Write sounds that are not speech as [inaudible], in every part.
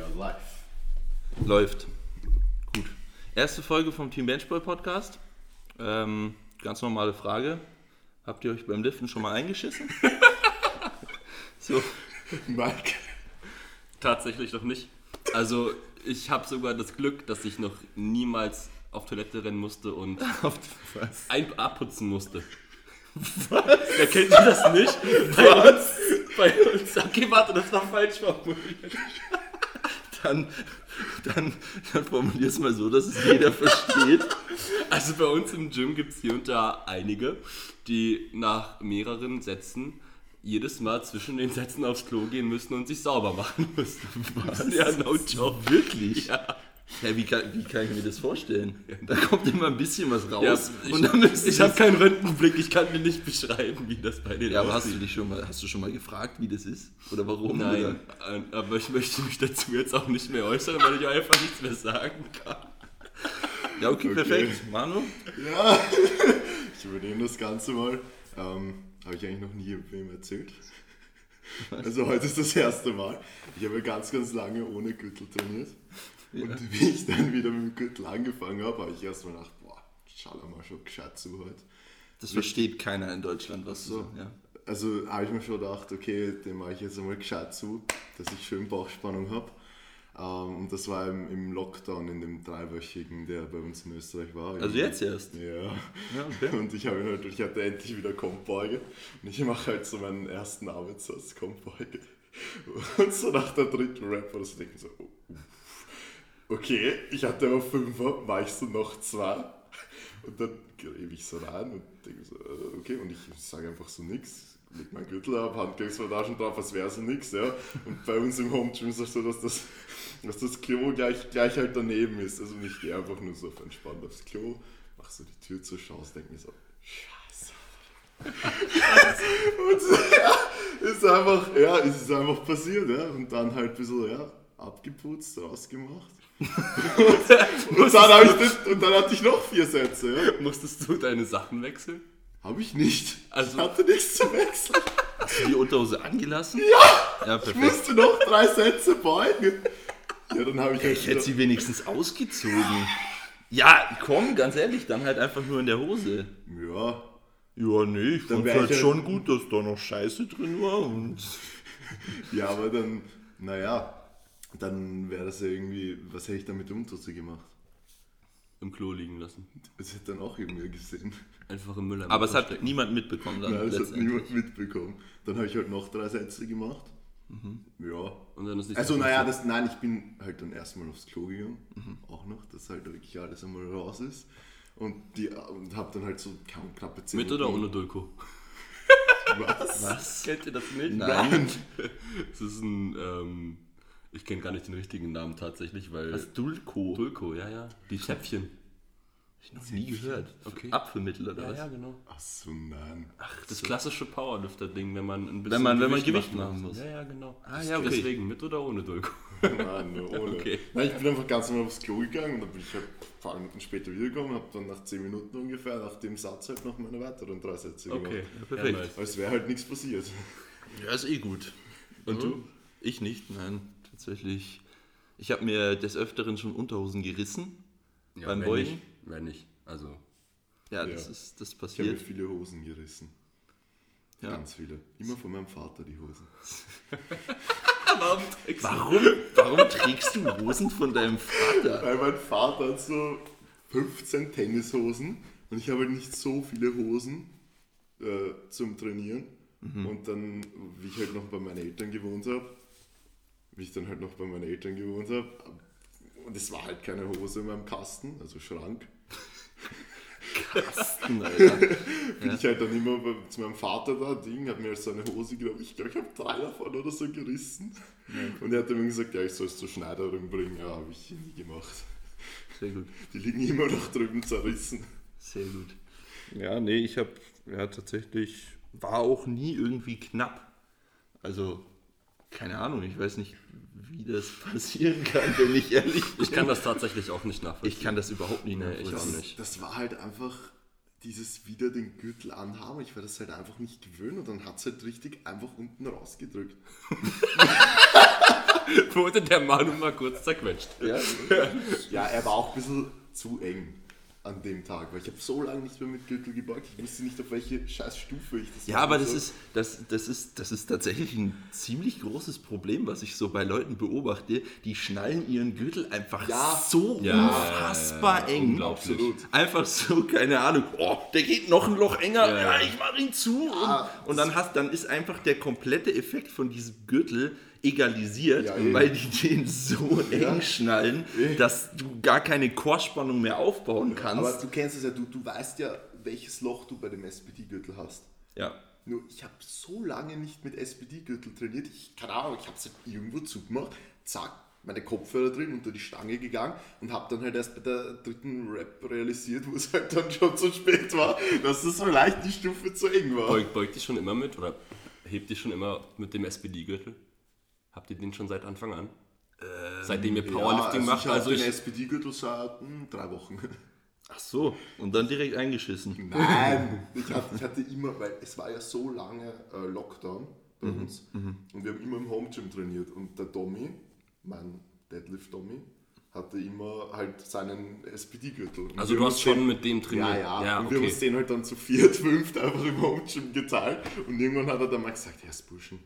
We are live. Läuft. Gut. Erste Folge vom Team Benchball Podcast. Ähm, ganz normale Frage. Habt ihr euch beim Liften schon mal eingeschissen? [laughs] so. Mike. Tatsächlich noch nicht. Also ich habe sogar das Glück, dass ich noch niemals auf Toilette rennen musste und [laughs] ein abputzen musste. Was? Wer kennt das nicht? Bei uns, bei uns. Okay, warte, das war falsch formuliert. Dann, dann, dann formulier es mal so, dass es jeder versteht. Also bei uns im Gym gibt es hier und da einige, die nach mehreren Sätzen jedes Mal zwischen den Sätzen aufs Klo gehen müssen und sich sauber machen müssen. Was? Ja, no joke. Wirklich? Ja. Ja, wie, kann, wie kann ich mir das vorstellen? Da kommt immer ein bisschen was Ja, raus. ich und dann müssen ich habe keinen Röntgenblick, ich kann dir nicht beschreiben, wie das bei denen Ja, aber hast aussieht. du dich schon mal, hast du schon mal gefragt, wie das ist? Oder warum? Nein, Oder? aber ich möchte mich dazu jetzt auch nicht mehr äußern, weil ich einfach nichts mehr sagen kann. Ja, okay, Okay. perfekt. Manu? Ja. [laughs] Ich übernehme das Ganze mal. Ähm, Habe ich eigentlich noch nie wem erzählt. Also heute ist das erste Mal. Ich habe ganz, ganz lange ohne Gürtel trainiert. Und wie ich dann wieder mit dem Gürtel angefangen habe, habe ich erstmal gedacht, boah, schau mal schon gescheit zu heute. Das versteht keiner in Deutschland, was So. Ja. Also habe ich mir schon gedacht, okay, dem mache ich jetzt einmal gescheit zu, dass ich schön Bauchspannung habe. Ähm, und das war im, Lockdown, in dem dreiwöchigen, der bei uns in Österreich war. Also jetzt erst? Ja. Ja, okay. [laughs] Und ich, habe ihn halt, ich hatte endlich wieder Kompbeuge. Und ich mache halt so meinen ersten Arbeitssatz Kompbeuge. [laughs] Und so nach der dritten Rap war das ich so, oh, uff. Okay, ich hatte aber Fünfer, mache ich so noch zwei. Und dann greife ich so rein und denke so, äh, okay, und ich sage einfach so nix. Leg meinen Gürtel ab, Handgelenksbandagen drauf, als wäre so nix, ja. Und bei uns im Home Gym ist es so, dass das, dass das Klo gleich, gleich halt daneben ist. Also ich gehe einfach nur so auf entspannt aufs Klo, mach so die Tür zu, schaust, denke mir so, scheiße. und so, [laughs] ja, ist einfach, ja, es ist einfach passiert, ja. Und dann halt ein bisschen, ja, abgeputzt, rausgemacht. [laughs] und, dann ich das, und dann hatte ich noch vier Sätze, ja. Musstest du deine Sachen wechseln? Habe ich nicht. Also- ich hatte nichts zu wechseln. Hast du die Unterhose angelassen? Ja! Ja, Ich perfekt. musste noch drei Sätze beugen. Ja, dann habe ich halt Ich hätte sie wenigstens ausgezogen. Ja, komm, ganz ehrlich, dann halt einfach nur in der Hose. Ja, Ja, nee, ich fand wär halt ich schon gut, dass da noch Scheiße drin war und. ja, aber dann, naja, dann wäre das ja irgendwie, was hätte ich dann mit der Unterhose gemacht? Im Klo liegen lassen. Das hätte dann auch irgendwer gesehen. Einfach im Müll. Aber es hat niemand mitbekommen dann. Nein, das hat niemand mitbekommen. Dann habe ich halt noch drei Sätze gemacht. Ja. Und dann ist nicht Also naja, das, nein, ich bin halt dann erstmal aufs Klo gegangen, auch noch, dass halt wirklich alles einmal raus ist. Und, die, und hab dann halt so kaum knappe 10 Mit oder ohne Dulko? [laughs] Was? Was? Kennt ihr das nicht? Nein. [laughs] Es ist ein, ähm, ich kenne gar nicht den richtigen Namen tatsächlich, weil... Was? Dulco? Dulko, ja, ja. Die Zäpfchen. Hab ich noch nie gehört. Okay. Apfelmittel oder Ja, was? ja, genau. Ach so, nein. Das klassische Powerlifter-Ding, wenn man ein bisschen Wenn man- wenn man Gewicht Gewicht machen muss. Ja, ja, genau. Ah, ja, okay. Deswegen mit oder ohne Dulko? [laughs] Nein, nur ohne. Okay. Nein, ich bin einfach ganz normal aufs Klo gegangen und dann bin ich halt ein paar Minuten später wiedergekommen, habe dann nach 10 Minuten ungefähr nach dem Satz halt noch meine weiteren drei Sätze gemacht. Okay, perfekt. nice. Als wäre halt nichts passiert. Ja, ist eh gut. Und du? Ich nicht, nein. Tatsächlich. Ich habe mir des Öfteren schon Unterhosen gerissen. Ja, beim wenn Beugen. Nicht, wenn nicht. Also, Ja, Ja. das ist das Ich habe mir passiert. viele Hosen gerissen. Ja. Ganz viele. Immer von meinem Vater die Hosen. [laughs] warum trägst Warum, warum trägst du Hosen von deinem Vater? Weil mein Vater hat so 15 Tennishosen und ich habe halt nicht so viele Hosen äh, zum Trainieren. Und dann, wie ich halt noch bei meinen Eltern gewohnt habe, wie ich dann halt noch bei meinen Eltern gewohnt habe, und es war halt keine Hose in meinem Kasten, also Schrank, Alter. [laughs] bin ich halt dann immer bei, zu meinem Vater da, Ding, hat mir halt so eine Hose genommen, ich glaube, ich habe drei davon oder so gerissen. Und er hat mir gesagt, ja, ich soll es zur Schneiderin bringen, ja, habe ich nie gemacht. Sehr gut. Die liegen immer noch drüben zerrissen. Sehr gut. Ja, nee, ich habe ja tatsächlich, war auch nie irgendwie knapp. Also, keine Ahnung, ich weiß nicht, wie das [laughs] passieren kann, wenn ich ehrlich bin. Ich kann das tatsächlich auch nicht nachvollziehen. Ich kann das überhaupt nicht Nee, ich nachvollziehen. auch nicht. Das war halt einfach dieses wieder den Gürtel anhaben. Ich war das halt einfach nicht gewöhnt und dann hat es halt richtig einfach unten rausgedrückt. [laughs] wurde der Manu mal kurz zerquetscht. Ja, Ja, er war auch ein bisschen zu eng an dem Tag, weil ich habe so lange nicht mehr mit Gürtel gebeugt. Ich wusste nicht, auf welche scheiß Stufe ich das Ja, aber das soll. ist, das, das, ist, das ist tatsächlich ein ziemlich großes Problem, was ich so bei Leuten beobachte. Die schnallen ihren Gürtel einfach Ja. so Ja, unfassbar eng. unglaublich. Absolut. Einfach so, keine Ahnung, oh, der geht noch ein Loch enger, ja, Ja. ich mach ihn zu. Ja, und, und dann, hast, dann ist einfach der komplette Effekt von diesem Gürtel egalisiert, Ja, weil die den so [laughs] eng schnallen, dass du gar keine Chorspannung mehr aufbauen kannst. Aber du kennst es ja, du, du weißt ja, welches Loch du bei dem SPD-Gürtel hast. ja. Nur ich habe so lange nicht mit SPD-Gürtel trainiert. Ich, keine Ahnung, ich habe es halt irgendwo zugemacht, zack, meine Kopfhörer drin, unter die Stange gegangen und habe dann halt erst bei der dritten Rap realisiert, wo es halt dann schon zu spät war, dass das so leicht die Stufe zu eng war. Beugt, beugt ihr schon immer mit oder hebt ihr schon immer mit dem SPD-Gürtel? Habt ihr den schon seit Anfang an? Seitdem ihr Powerlifting macht? Ich Also habe den ich, SPD-Gürtel seit hm, drei Wochen. Ach so, und dann direkt eingeschissen. Nein, [laughs] ich hatte, ich hatte immer, weil es war ja so lange äh, Lockdown bei Mhm, uns und wir haben immer im Home Gym trainiert und der Tommy, mein Deadlift Tommy, hatte immer halt seinen SPD-Gürtel. Also du hast schon den- mit dem trainiert? Ja, ja, ja und wir haben okay. uns den halt dann zu viert, [laughs] fünft einfach im Home Gym geteilt und irgendwann hat er dann mal gesagt, ja, Burschen,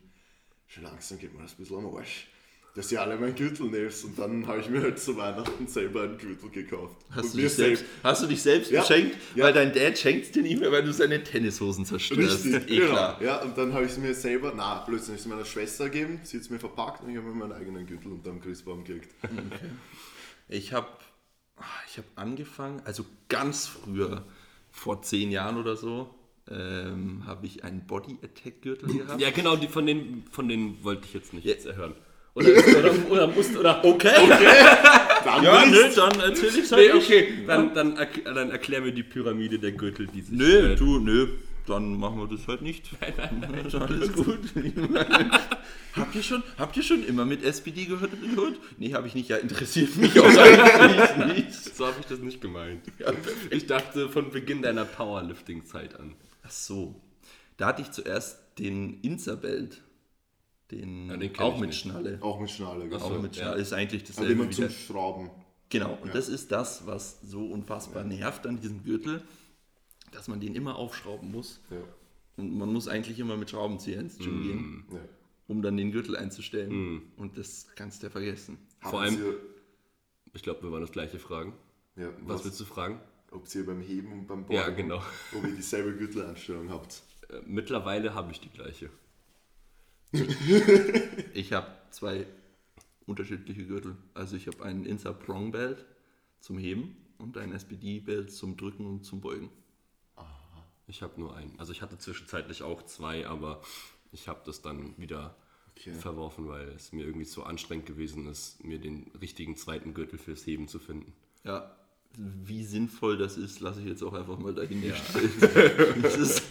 schon langsam geht mir das ein bisschen am Arsch. Dass ihr alle meinen Gürtel nehmt und dann habe ich mir halt zu Weihnachten selber einen Gürtel gekauft. Hast und du, dich selbst, hast du dich selbst Ja. beschenkt? Ja. Weil dein Dad schenkt dir nicht mehr, weil du seine Tennishosen zerstörst. Richtig, eh genau. klar. Ja, und dann habe ich es mir selber, na, plötzlich habe ich es meiner Schwester gegeben, sie hat es mir verpackt und ich habe mir meinen eigenen Gürtel unterm Christbaum gekriegt. Ich habe ich hab angefangen, also ganz früher, vor zehn Jahren oder so, ähm, habe ich einen Body Attack Gürtel gehabt. Ja, genau, die, von, denen, von denen wollte ich jetzt nicht Ja. hören. Oder, oder, oder musst oder Okay, [laughs] Dann ja, nö, dann erzähl ich Nee, halt okay, dann, dann, dann erklär mir die Pyramide der Gürtel, die sich. Nö, äh, du, nö, dann machen wir das halt nicht. Ist alles gut. [laughs] habt, ihr schon, habt ihr schon immer mit SPD gehört? gehört? Nee, habe ich nicht. Ja, interessiert mich auch eigentlich nicht. So habe ich das nicht gemeint. Ich dachte von Beginn deiner Powerlifting-Zeit an. Ach so. Da hatte ich zuerst den Inserbelt. Den, Ja, den auch mit nicht. Schnalle. Auch mit Schnalle, genau. Auch so, mit ja. Schnalle. Ist eigentlich Aber dasselbe immer wie zum Schrauben. Genau, und das ist das, was so unfassbar nervt an diesem Gürtel, dass man den immer aufschrauben muss. Ja. Und man muss eigentlich immer mit Schraubenzieher ins Gym gehen, Ja. um dann den Gürtel einzustellen. Und das kannst du ja vergessen. Vor allem- Sie, Ich glaube, wir waren das gleiche fragen. ja, Was, was, willst du fragen? Ob ihr beim Heben und beim Beugen, Ja, genau. ob ihr dieselbe Gürteleinstellung habt. Äh, mittlerweile habe ich die gleiche. [laughs] Ich habe zwei unterschiedliche Gürtel. Also ich habe einen Insa Prong Belt zum Heben und einen SPD Belt zum Drücken und zum Beugen. Ich habe nur einen. Also ich hatte zwischenzeitlich auch zwei, aber ich habe das dann wieder Okay. verworfen, weil es mir irgendwie zu anstrengend gewesen ist, mir den richtigen zweiten Gürtel fürs Heben zu finden. Ja, wie sinnvoll das ist, lasse ich jetzt auch einfach mal dahingestellt. das ist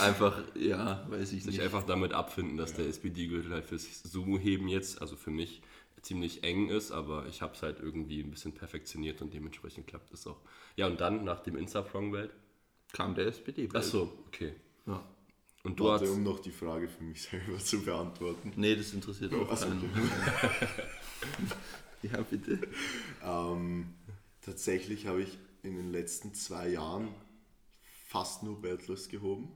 einfach, ja, weiß ich Sich nicht. einfach damit abfinden, dass der SPD-Gürtel halt fürs Sumo-Heben jetzt, also für mich, ziemlich eng ist, aber ich habe es halt irgendwie ein bisschen perfektioniert und dementsprechend klappt es auch. Ja, und dann nach dem Insta-Prong-Belt. Kam der SPD Belt. Achso, okay. Ja. Und du Warte, hast. um noch die Frage für mich selber zu beantworten. Nee, das interessiert auch Ach so, keinen. [laughs] ja, bitte. Ähm, tatsächlich habe ich in den letzten zwei Jahren fast nur Beltless gehoben.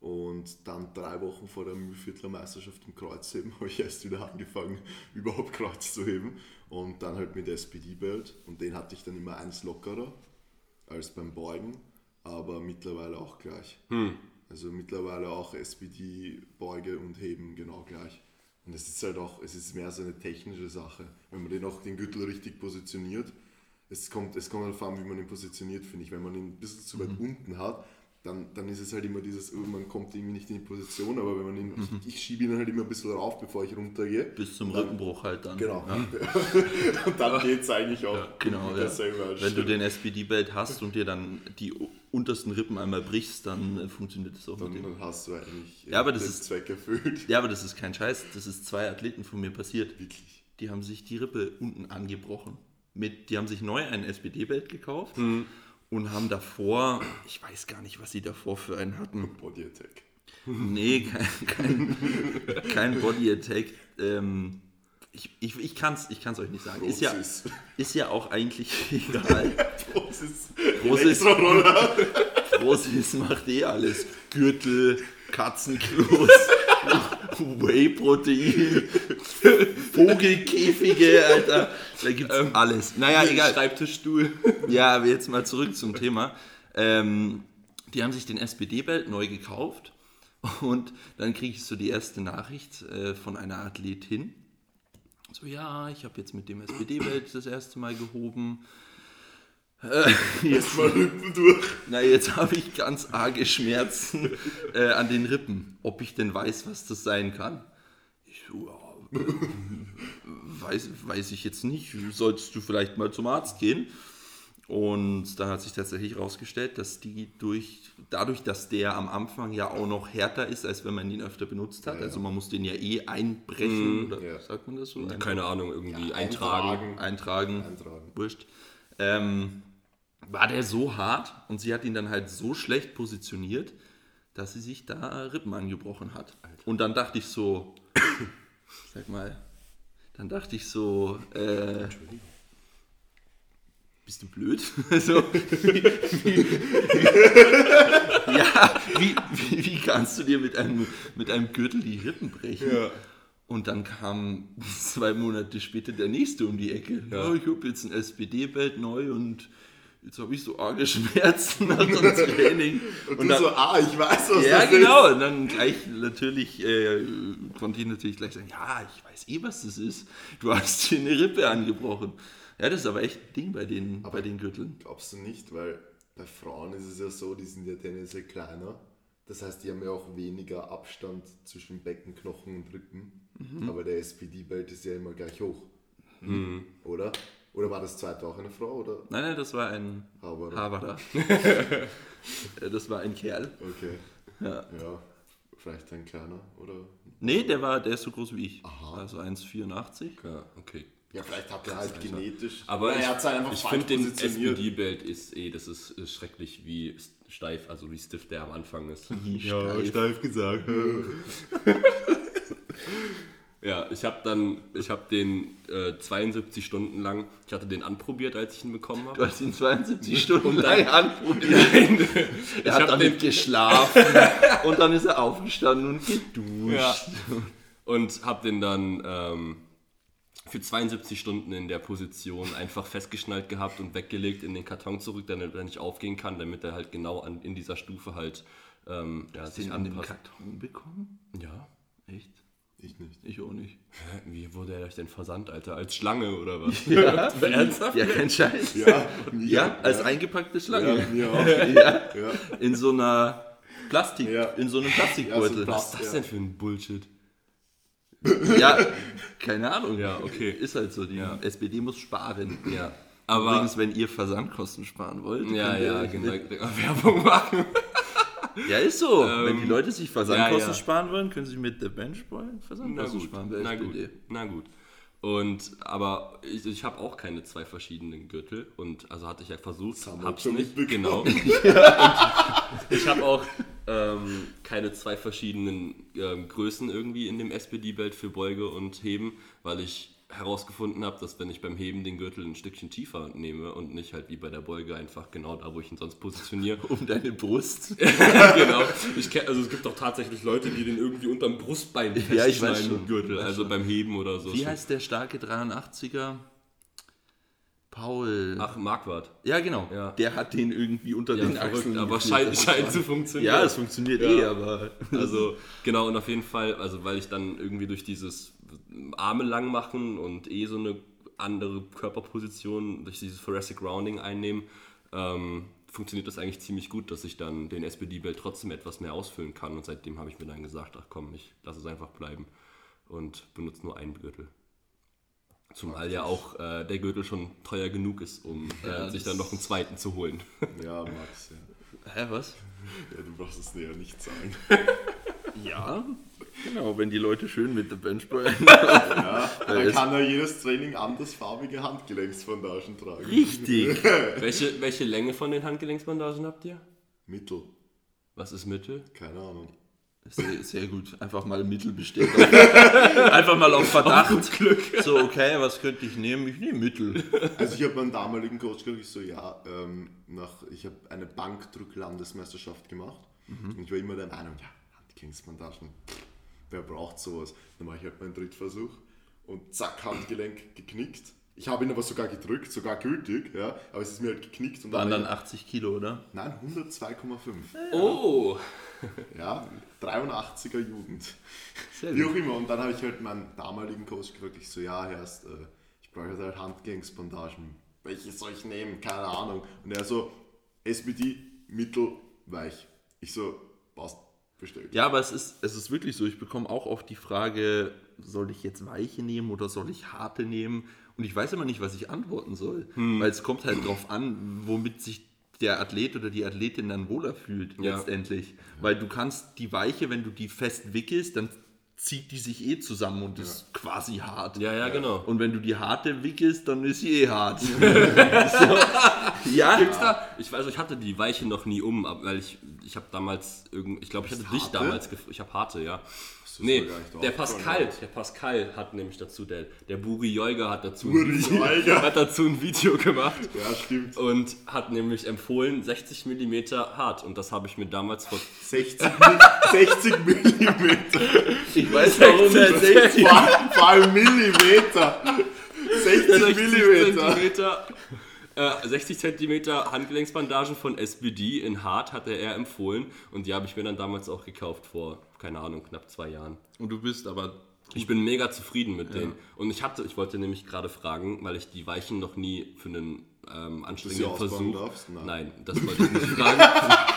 Und dann drei Wochen vor der Mühlviertler Meisterschaft im Kreuzheben [laughs] habe ich erst wieder angefangen, [laughs] überhaupt Kreuz zu heben. Und dann halt mit SPD-Belt. Und den hatte ich dann immer eins lockerer als beim Beugen, aber mittlerweile auch gleich. Also mittlerweile auch SPD, Beuge und Heben genau gleich. Und es ist halt auch, es ist mehr so eine technische Sache. Wenn man den auch den Gürtel richtig positioniert, es kommt, es kommt darauf an, wie man ihn positioniert, finde ich. Wenn man ihn ein bisschen zu weit unten hat, dann, dann ist es halt immer dieses, oh, man kommt irgendwie nicht in die Position, aber wenn man ihn, ich, ich schiebe ihn halt immer ein bisschen rauf, bevor ich runtergehe. Bis zum Rückenbruch halt dann. Genau. Ja, [laughs] und dann geht es eigentlich auch. genau, mit ja. Wenn du den SPD-Belt hast und dir dann die untersten Rippen einmal brichst, dann äh, funktioniert das auch dann, mit dem. dann hast du eigentlich Ja, aber das den ist- Zweck erfüllt. Ja, aber das ist kein Scheiß. Das ist zwei Athleten von mir passiert. Wirklich. Die haben sich die Rippe unten angebrochen. Mit, die haben sich neu ein SPD-Belt gekauft und haben davor, ich weiß gar nicht, was sie davor für einen hatten. Body Attack. Nee, kein, kein, kein Body Attack. Ähm, ich, ich, ich kann es ich kann's euch nicht sagen. Ist ja, Prosis. ist ja auch eigentlich [laughs] egal. Prosis. Prosis. Prosis macht eh alles. Gürtel, Katzenklos, Whey-Protein, [laughs] Vogelkäfige, Alter. Da gibt's alles. Naja, egal. Schreibtischstuhl. [laughs] Ja, aber jetzt mal zurück zum Thema. Ähm, die haben sich den SPD-Belt neu gekauft und dann kriege ich so die erste Nachricht äh, von einer Athletin. So, ja, ich habe jetzt mit dem SPD-Belt das erste Mal gehoben. Äh, jetzt, [laughs] Mal Rippen durch. na, jetzt habe ich ganz arge Schmerzen äh, an den Rippen. Ob ich denn weiß, was das sein kann? Ich ja, äh, weiß, weiß ich jetzt nicht. Solltest du vielleicht mal zum Arzt gehen? Und dann hat sich tatsächlich herausgestellt, dass die durch, dadurch, dass der am Anfang ja auch noch härter ist, als wenn man ihn öfter benutzt hat, also man muss den ja eh einbrechen, oder Ja. sagt man das so? Keine Ahnung, irgendwie Ja, eintragen. eintragen, Eintragen. wurscht, ähm, war der so hart und sie hat ihn dann halt so schlecht positioniert, dass sie sich da Rippen angebrochen hat. Und dann dachte ich so, [coughs] sag mal, dann dachte ich so, äh, bist du blöd? [laughs] so, [laughs] ja, wie, wie, wie kannst du dir mit einem, mit einem Gürtel die Rippen brechen? Ja. Und dann kam [laughs] zwei Monate später der nächste um die Ecke. Ja, ich habe jetzt ein SPD-Belt neu und jetzt habe ich so arge [laughs] Schmerzen nach dem Training. Und, Und du dann, so, ah, ich weiß, was ja, das genau. Und dann gleich natürlich, äh, konnte ich natürlich gleich sagen, ja, ich weiß eh, was das ist. Du hast dir eine Rippe angebrochen. Ja, das ist aber echt ein Ding bei den, bei den Gürteln. ist. Glaubst du nicht, weil bei Frauen ist es ja so, die sind ja tendenziell kleiner. Das heißt, die haben ja auch weniger Abstand zwischen Beckenknochen und Rippen. Mhm. Aber der SPD-Belt ist ja immer gleich hoch. Oder? Oder war das zweite auch eine Frau? Oder? Nein, nein, das war ein Haberer. Haberer. [laughs] Äh, das war ein Kerl. Okay. Ja. Ja, vielleicht ein kleiner, oder? Nee, der war, der ist so groß wie ich. Aha. Also 1,84. Ja, okay. Ja, vielleicht hat er halt genetisch. Aber ich, er hat halt einfach ich finde den positioniert. SPD-Belt ist eh, das ist, ist schrecklich wie steif, also wie stiff der am Anfang ist. Ja, steif gesagt. [laughs] [laughs] Ja, ich habe dann, ich habe den äh, 72 Stunden lang, ich hatte den anprobiert, als ich ihn bekommen Du habe. hast ihn 72 Stunden lang anprobiert. [laughs] ich Er hat habe damit den geschlafen [laughs] und dann ist er aufgestanden und geduscht. Ja. und habe den dann ähm, für 72 Stunden in der Position einfach festgeschnallt gehabt und weggelegt in den Karton zurück, damit er nicht aufgehen kann, damit er halt genau an, in dieser Stufe halt ähm, ja, Hast du sich ihn an den anpasst. Karton bekommen? Ja. Echt? Ich nicht. Ich auch nicht. Wie wurde er denn versandt, Alter? Als Schlange oder was? Ja, [laughs] Ernsthaft? ja kein Scheiß. Ja, Ja, als eingepackte Schlange. Ja, mir auch. Ja. Ja. In so einer Plastik, Ja. in so einem Ja, Plastikbeutel. so Was ist das denn für ein Bullshit? Ja, keine Ahnung. Ja, okay. Ist halt so. Die Ja. SPD muss sparen. Ja. Aber. Übrigens, wenn ihr Versandkosten sparen wollt. ja, könnt ihr ja, euch genau. [laughs] Werbung machen. Ja, ist so. Ähm, wenn die Leute sich Versandkosten ja, ja. sparen wollen, können sie mit der Benchboy Na Versandkosten gut, sparen na SPD. gut, na gut. Und, aber ich, ich habe auch keine zwei verschiedenen Gürtel und also hatte ich ja versucht, wir hab's nicht, genau. [laughs] Ich habe auch ähm, keine zwei verschiedenen ähm, Größen irgendwie in dem SPD-Belt für Beuge und Heben, weil ich herausgefunden habe, dass wenn ich beim Heben den Gürtel ein Stückchen tiefer nehme und nicht halt wie bei der Beuge einfach genau da, wo ich ihn sonst positioniere, [laughs] Um deine Brust. [laughs] genau. Kenn, also es gibt auch tatsächlich Leute, die den irgendwie unterm Brustbein Ja, ich weiß festschneiden schon. Gürtel, Weiß also schon. beim Heben oder so. Wie heißt der starke 83er? Paul. Ach, Marquardt. ja, genau. Ja. Der hat den irgendwie unter Ja, den Achseln. aber scheint, scheint zu funktionieren. Ja, es funktioniert Ja. eh, aber. Also, genau, und auf jeden Fall, also weil ich dann irgendwie durch dieses Arme lang machen und eh so eine andere Körperposition durch dieses Thoracic Rounding einnehmen, ähm, funktioniert das eigentlich ziemlich gut, dass ich dann den SPD-Belt trotzdem etwas mehr ausfüllen kann. Und seitdem habe ich mir dann gesagt, ach komm, ich lasse es einfach bleiben und benutze nur einen Gürtel. Zumal ja auch äh, der Gürtel schon teuer genug ist, um [laughs] Ja, äh, sich das- dann noch einen zweiten zu holen. [laughs] Ja, Max, ja. Hä, was? ja. Du brauchst es näher nicht sagen. Ja. [laughs] Genau, wenn die Leute schön mit der Benchboy. [laughs] Ja, dann kann er jedes Training andersfarbige Handgelenksbandagen tragen. Richtig. [laughs] welche, welche Länge von den Handgelenksbandagen habt ihr? Mittel, Was ist Mittel? keine Ahnung. Sehr, sehr gut. Einfach mal Mittel bestellen. [laughs] Einfach mal auf Verdacht. Glück. So, okay, was könnte ich nehmen? Ich nehme Mittel. Also ich habe meinen damaligen Coach gesagt, ich so, ja, ähm, nach, ich habe eine Bankdrück-Landesmeisterschaft gemacht und ich war immer der Meinung, ja, Handgelenksbandagen, wer braucht sowas? Dann mache ich halt meinen Drittversuch und zack, Handgelenk geknickt. Ich habe ihn aber sogar gedrückt, sogar gültig, ja, aber es ist mir halt geknickt und Waren war dann ich- 80 Kilo, oder? Nein, 102,5. Oh. Ja, 83er Jugend. Sehr Wie auch immer. Und dann habe ich halt meinen damaligen Coach gefragt, ich so, ja, erst, äh, ich brauche halt Handgelenksbandagen. Welche soll ich nehmen? Keine Ahnung. Und er so, SBD, mittelweich. Ich so, passt, bestellt. Ja, aber es ist, es ist wirklich so. Ich bekomme auch oft die Frage, soll ich jetzt weiche nehmen oder soll ich harte nehmen? Und ich weiß immer nicht, was ich antworten soll. Weil es kommt halt drauf an, womit sich der Athlet oder die Athletin dann wohler fühlt, Ja. letztendlich. Weil du kannst die Weiche, wenn du die fest wickelst, dann zieht die sich eh zusammen und ist quasi hart. Ja, ja, genau. Und wenn du die harte wickelst, dann ist sie eh hart. [laughs] so. Ja, Gibt's da? Ich weiß, ich hatte die Weiche noch nie um, weil ich, ich habe damals irgend, ich glaube, ich hatte dich harte? damals, ich habe harte, ja. Ist Nee, der. Pascal, der Pascal hat nämlich dazu, der, der Buri Jolga hat dazu, Video, hat dazu ein Video gemacht Ja, stimmt. und hat nämlich empfohlen 60 mm hart und das habe ich mir damals vor 60, Mi- [laughs] 60 Millimeter. ich weiß warum er 60 Vor, allem Millimeter. 60 Millimeter. Zentimeter, äh, 60 Zentimeter Handgelenksbandagen von SBD in hart hatte er empfohlen und die habe ich mir dann damals auch gekauft vor, keine Ahnung, knapp zwei Jahren. Und du bist aber Ich bin mega zufrieden mit denen. Und ich hatte, ich wollte nämlich gerade fragen, weil ich die Weichen noch nie für einen ähm, anstrengenden Versuch. darfst? Nein. Nein, das wollte ich nicht fragen.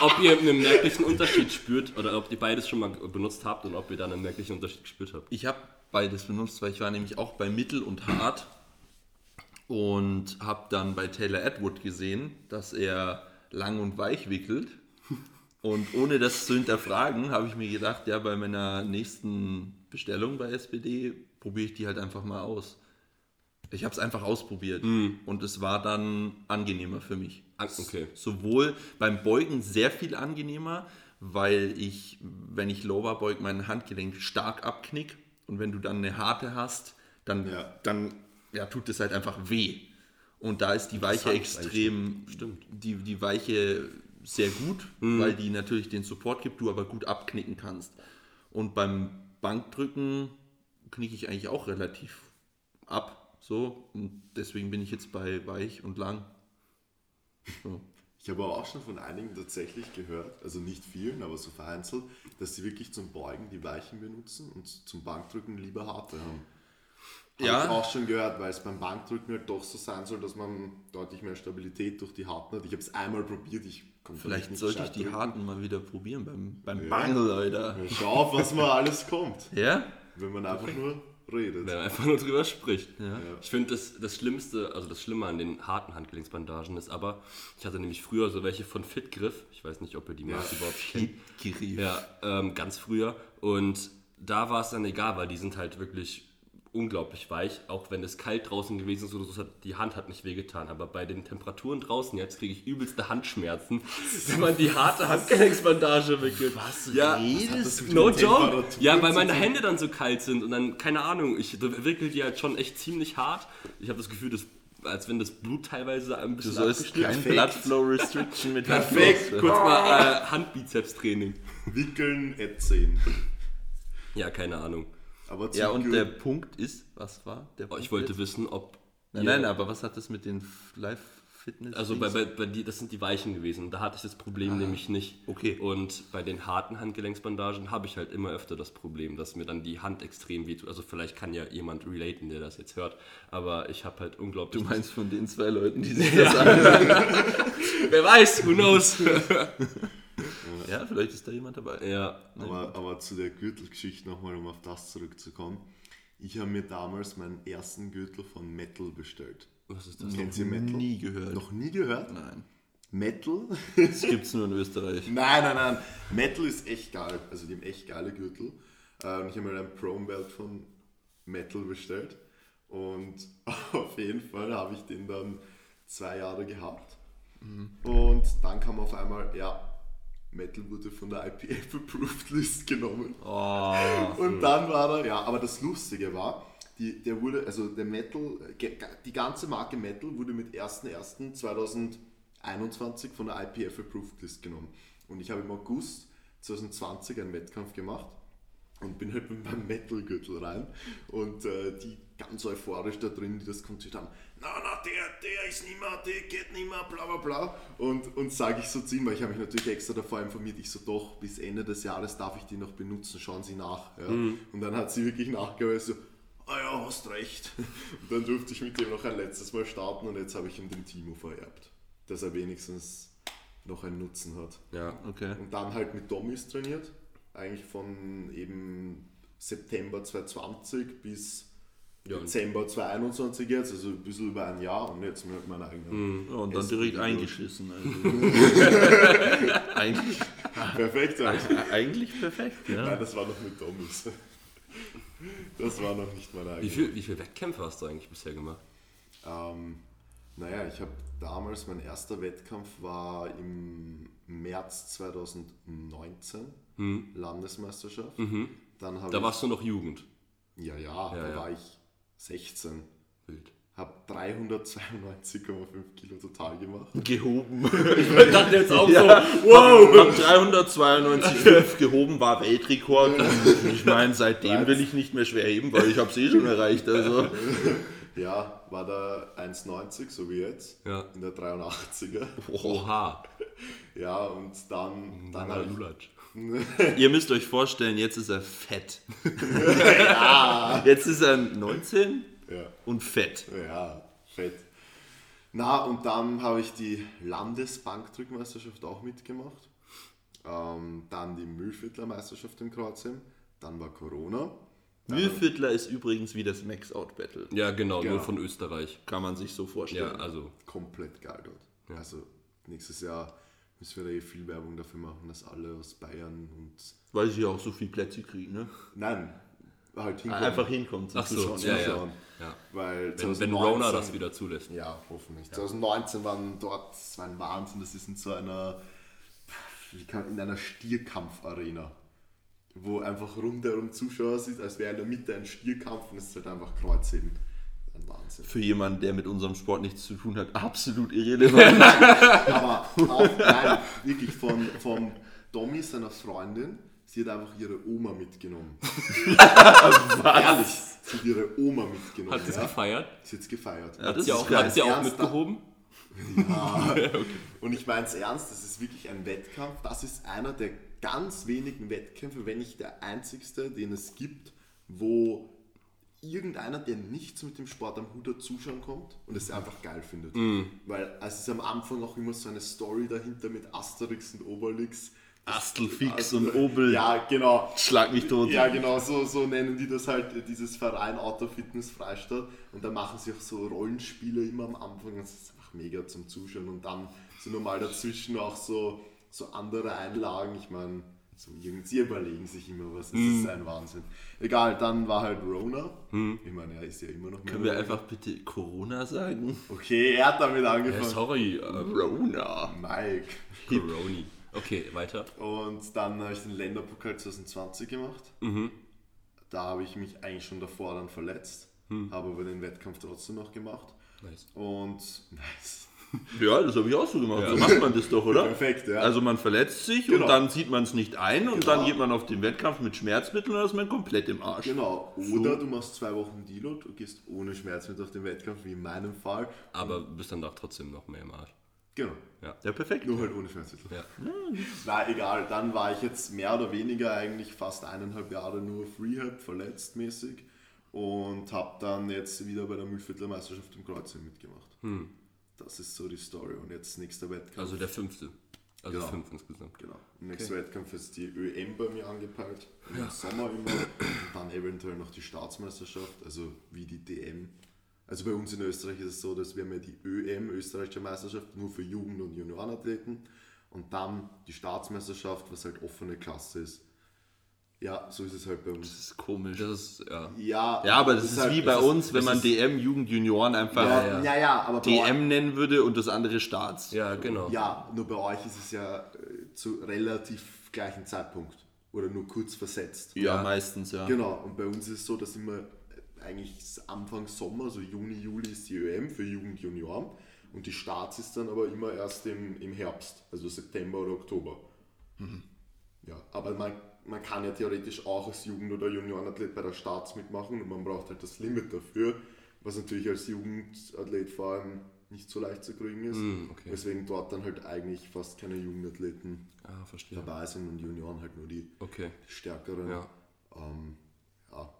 [laughs] ob ihr einen merklichen Unterschied spürt oder ob ihr beides schon mal benutzt habt und ob ihr dann einen merklichen Unterschied gespürt habt. Ich habe beides benutzt, weil ich war nämlich auch bei Mittel und Hart und habe dann bei Taylor Atwood gesehen, dass er lang und weich wickelt. Und ohne das zu hinterfragen, habe ich mir gedacht, ja, bei meiner nächsten Bestellung bei SPD probiere ich die halt einfach mal aus. Ich habe es einfach ausprobiert und es war dann angenehmer für mich. Ah, Okay. Sowohl beim Beugen sehr viel angenehmer, weil ich, wenn ich Lower beug, mein Handgelenk stark abknick und wenn du dann eine harte hast, dann, Ja. dann ja, tut es halt einfach weh. Und da ist die Weiche extrem, Stimmt. Die, die Weiche sehr gut, weil die natürlich den Support gibt, du aber gut abknicken kannst. Und beim Bankdrücken knicke ich eigentlich auch relativ ab. So, und deswegen bin ich jetzt bei weich und lang. So. Ich habe aber auch schon von einigen tatsächlich gehört, also nicht vielen, aber so vereinzelt, dass sie wirklich zum Beugen die Weichen benutzen und zum Bankdrücken lieber harte haben. Habe Ja. ich auch schon gehört, weil es beim Bankdrücken halt doch so sein soll, dass man deutlich mehr Stabilität durch die Harten hat. Ich habe es einmal probiert, ich konnte Vielleicht sollte ich die drücken. Harten mal wieder probieren beim, beim Ja. Bangel, Alter. Ja, Schau auf, was mal alles kommt, Ja? wenn man einfach nur redet. Wenn man einfach nur drüber spricht. Ja. Ich finde, das, das Schlimmste, also das Schlimme an den harten Handgelenksbandagen ist aber, ich hatte nämlich früher so welche von Fitgriff. Ich weiß nicht, ob ihr die Marke überhaupt kennt. Gerief. Ja, ähm, ganz früher. Und da war es dann egal, weil die sind halt wirklich unglaublich weich. Auch wenn es kalt draußen gewesen ist oder so, die Hand hat nicht wehgetan. Aber bei den Temperaturen draußen jetzt kriege ich übelste Handschmerzen, [laughs] wenn man die harte Handgelenksbandage wickelt. Was? Ja, redest no joke. Ja, weil meine? Hände dann so kalt sind und dann, keine Ahnung, ich wickel die halt schon echt ziemlich hart. Ich habe das Gefühl, dass, als wenn das Blut teilweise ein Du bisschen sollst abgeschnitten kein Perfekt. Blood Flow Restriction mit [laughs] Perfekt, kurz mal äh, Handbizepstraining. Wickeln, Ätzehen. Ja, keine Ahnung. Aber Ja, und der Punkt ist, was war der Oh, Punkt ich wollte jetzt? wissen, ob. Nein, nein, aber was hat das mit den Live-Fitness? Also bei, bei, bei die, das sind die Weichen gewesen. Da hatte ich das Problem nämlich nicht. okay. Und bei den harten Handgelenksbandagen habe ich halt immer öfter das Problem, dass mir dann die Hand extrem wehtut. Also vielleicht kann ja jemand relaten, der das jetzt hört. Aber ich habe halt unglaublich. Du meinst von den zwei Leuten, die [laughs] sich das anhören? Wer weiß, who knows? [laughs] Ja, vielleicht ist da jemand dabei. ja. Aber, aber zu der Gürtelgeschichte nochmal, um auf das zurückzukommen. Ich habe mir damals meinen ersten Gürtel von Metal bestellt. Was ist das? Kennt ihr Metal? Nie gehört. Noch nie gehört? Nein. Metal? Das gibt's nur in Österreich. [laughs] nein, nein, nein. Metal ist echt geil. Also die haben echt geile Gürtel. Äh, Und ich habe mir ein Chrome Belt von Metal bestellt. Und [laughs] auf jeden Fall habe ich den dann zwei Jahre gehabt. Und dann kam auf einmal, ja, Metal wurde von der IPF [laughs] Approved List genommen. Oh. Und dann war er, ja, aber das Lustige war, die, der wurde, also der Metal, die ganze Marke Metal wurde mit 1.1.2021 von der IPF Approved List genommen. Und ich habe im August 2020 einen Wettkampf gemacht und bin halt mit meinem Metal-Gürtel rein und äh, die ganz euphorisch da drin, die das konziert haben, na, na, der, der ist nicht mehr, der geht nicht mehr, bla bla bla. Und, und sage ich so zu ihm, weil ich habe mich natürlich extra davor informiert, ich so, doch, bis Ende des Jahres darf ich die noch benutzen, schauen Sie nach. Ja. Und dann hat sie wirklich nachgehört, so, ah ja, hast recht. [laughs] Und dann durfte ich mit dem noch ein letztes Mal starten und jetzt habe ich ihm den Timo vererbt, dass er wenigstens noch einen Nutzen hat. Ja. Okay. Und dann halt mit Domis trainiert. Eigentlich von eben September 2020 bis Ja, Dezember 2021 jetzt, also ein bisschen über ein Jahr und jetzt mit meiner eigenen. Ja, und dann direkt eingeschissen. Also. [laughs] eigentlich, Perfekt, eigentlich. eigentlich perfekt, Nein, ja. das war noch mit Domis. Das war noch nicht meine Wie eigene. viele wie viel Wettkämpfe hast du eigentlich bisher gemacht? Ähm, naja, ich habe damals, mein erster Wettkampf war im März 2019, Landesmeisterschaft. Dann habe Da ich, warst du noch Jugend. ja, ja, da ja. war ich 16. Wild. Habe 392,5 Kilo total gemacht. Gehoben. [laughs] Ich dachte jetzt auch Ja. so, wow! Hab 392,5 gehoben, war Weltrekord. Ich meine, seitdem will ich nicht mehr schwer heben, weil ich habe es eh schon erreicht. Also. Ja, war da 1,90, so wie jetzt. Ja. In der 83er. Oha. Ja, und dann, dann halt, Lulatsch. [laughs] Ihr müsst euch vorstellen, jetzt ist er fett. [laughs] Jetzt ist er 19 ja, und fett. ja, fett. Na, und dann habe ich die Landesbankdrückmeisterschaft auch mitgemacht. Ähm, dann die Mühlviertler Meisterschaft in Kroatien. Dann war Corona. Mühlviertler ist übrigens wie das Max-Out-Battle. Ja, genau, Genau. nur von Österreich. Kann man sich so Ja, vorstellen. also. Komplett geil dort. Also nächstes Jahr müssen wir da eh viel Werbung dafür machen, dass alle aus Bayern und Weil sie auch so viel Plätze kriegen, ne? Nein, halt hinkommen. Einfach hinkommen zum Ach so, Zuschauen. ja, ja. Zuschauen. ja. Weil Wenn, wenn 2019 Rona das wieder zulässt. Ja, hoffentlich. 2019 waren dort, das war ein Wahnsinn, das ist in so einer, wie kann- in einer Stierkampfarena, wo einfach rundherum Zuschauer sind, als wäre in der Mitte ein Stierkampf und es ist halt einfach Kreuzheben. Wahnsinn. Für jemanden, der mit unserem Sport nichts zu tun hat, absolut irrelevant. [laughs] Aber auch, nein, wirklich von, von Domi, seiner Freundin, sie hat einfach ihre Oma mitgenommen. [laughs] Ehrlich, sie hat ihre Oma mitgenommen. Hat das ja. gefeiert? Sie hat es gefeiert. Ja, Hat sie auch, hat sie auch mitgehoben? [laughs] Und ich meine es ernst, das ist wirklich ein Wettkampf. Das ist einer der ganz wenigen Wettkämpfe, wenn nicht der einzigste, den es gibt, wo irgendeiner, der nichts mit dem Sport am Hut hat, zuschauen kommt und es einfach geil findet. Weil es ist am Anfang auch immer so eine Story dahinter mit Asterix und Obelix. Astelfix und Obel. Ja, genau. Schlag mich tot. Ja, genau, so, so nennen die das halt, dieses Verein Autofitness Freistadt. Und da machen sie auch so Rollenspiele immer am Anfang. Das ist einfach mega zum Zuschauen. Und dann so normal dazwischen auch so, so andere Einlagen. Ich meine, so sie überlegen sich immer was. Das Mhm. ist ein Wahnsinn. Egal, dann war halt Rona. Ich meine, er ist ja immer noch Können wir einfach bitte Corona sagen? Okay, er hat damit Ja, angefangen. sorry, äh, Corona. Mike. Coroni. Okay, weiter. Und dann habe ich den Länderpokal 2020 gemacht. Mhm. Da habe ich mich eigentlich schon davor dann verletzt, habe aber den Wettkampf trotzdem noch gemacht. Nice. Und [laughs] nice. Ja, das habe ich auch so gemacht. So macht man das doch, oder? Perfekt, ja. Also man verletzt sich Genau. und dann sieht man es nicht ein und Genau. dann geht man auf den Wettkampf mit Schmerzmitteln und dann ist man komplett im Arsch. Genau. Oder du machst zwei Wochen Deload, du gehst ohne Schmerz mit auf den Wettkampf, wie in meinem Fall. Aber bist dann doch trotzdem noch mehr im Arsch. Genau. Ja, perfekt. Nur halt ohne Schmerzmittel. Ja. Na egal, dann war ich jetzt mehr oder weniger eigentlich fast eineinhalb Jahre nur auf Rehab, verletzt mäßig. Und habe dann jetzt wieder bei der Mühlviertler Meisterschaft im Kreuzheim mitgemacht. Das ist so die Story. Und jetzt nächster Wettkampf. Also der fünfte. Also Genau. fünf insgesamt. Genau. Nächster Wettkampf ist die ÖM bei mir angepeilt. Im Sommer immer. Und dann eventuell noch die Staatsmeisterschaft, also wie die DM. Also bei uns in Österreich ist es so, dass wir haben ja die ÖM, österreichische Meisterschaft, nur für Jugend- und Juniorenathleten. Und dann die Staatsmeisterschaft, was halt offene Klasse ist. Ja, so ist es halt bei uns. Das ist komisch. Das ist, ja. Ja, Ja, aber das ist halt- wie bei uns, wenn es man ist- DM, Jugend, Junioren einfach Ja, ja, ja, aber DM nennen würde und das andere Staats. Ja, genau. Ja, nur bei euch ist es ja äh, zu relativ gleichen Zeitpunkt oder nur kurz versetzt. Ja, meistens, ja. Genau, und bei uns ist es so, dass immer eigentlich Anfang Sommer, so Juni, Juli ist die ÖM für Jugend, Junioren und die Starts ist dann aber immer erst im, im Herbst, also September oder Oktober. Ja, aber man, man kann ja theoretisch auch als Jugend- oder Juniorenathlet bei der Starts mitmachen und man braucht halt das Limit dafür, was natürlich als Jugendathlet vor allem nicht so leicht zu kriegen ist, Mm, okay. weswegen dort dann halt eigentlich fast keine Jugendathleten Ah, verstehe. dabei sind und Junioren halt nur die, Okay. die stärkeren. Ja. Ähm, ja,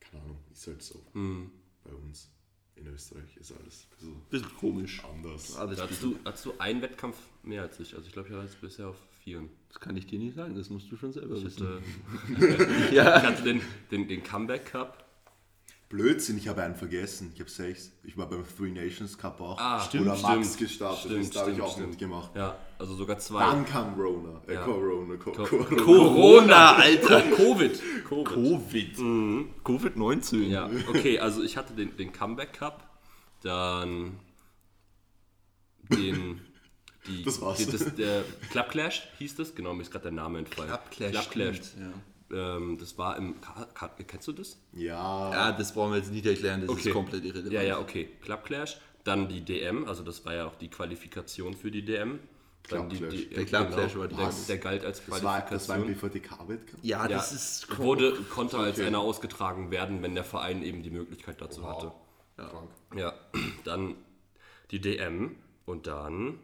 keine Ahnung, ist halt so. Mhm. Bei uns in Österreich ist alles ein bisschen Bisschen komisch. anders. Alles Hast du, hast du einen Wettkampf mehr als ich? Also ich glaube, ich war jetzt bisher auf vieren. Das kann ich dir nicht sagen, das musst du schon selber Ich wissen. hatte, [laughs] Ja. ich hatte den, den, den Comeback Cup. Blödsinn, ich habe einen vergessen. Ich habe sechs. Ich war beim Three Nations Cup auch. Ah, stimmt, der Max stimmt. gestartet Stimmt, ist. Da habe ich auch stimmt. mitgemacht. Ja, also sogar zwei. Dann kam Rona. Äh, Ja. Corona. Co Co- Corona. Corona, Alter! Covid. Covid. Covid. Mhm. Covid-19. Ja, okay, also ich hatte den, den Comeback Cup, dann den. Die, Das war's. Die, das, der Club Clash hieß das, genau, mir ist gerade der Name entfallen. Club Clash, Club Clash. stimmt, Ähm, das war im. Kennst du das? Ja. Ja, das brauchen wir jetzt nicht erklären, das Okay. ist komplett irrelevant. Ja, ja, okay. Club Clash, dann die DM, also das war ja auch die Qualifikation für die DM. Dann Club die, Clash. die, Der Club Clash war der, das. der galt als das, war, das war ein Qualifikation. BVDK-Wettkampf. Ja, Ja, das ist wurde, konnte als einer ausgetragen werden, wenn der Verein eben die Möglichkeit dazu hatte. Krank. Ja, [clears throat] dann die DM und dann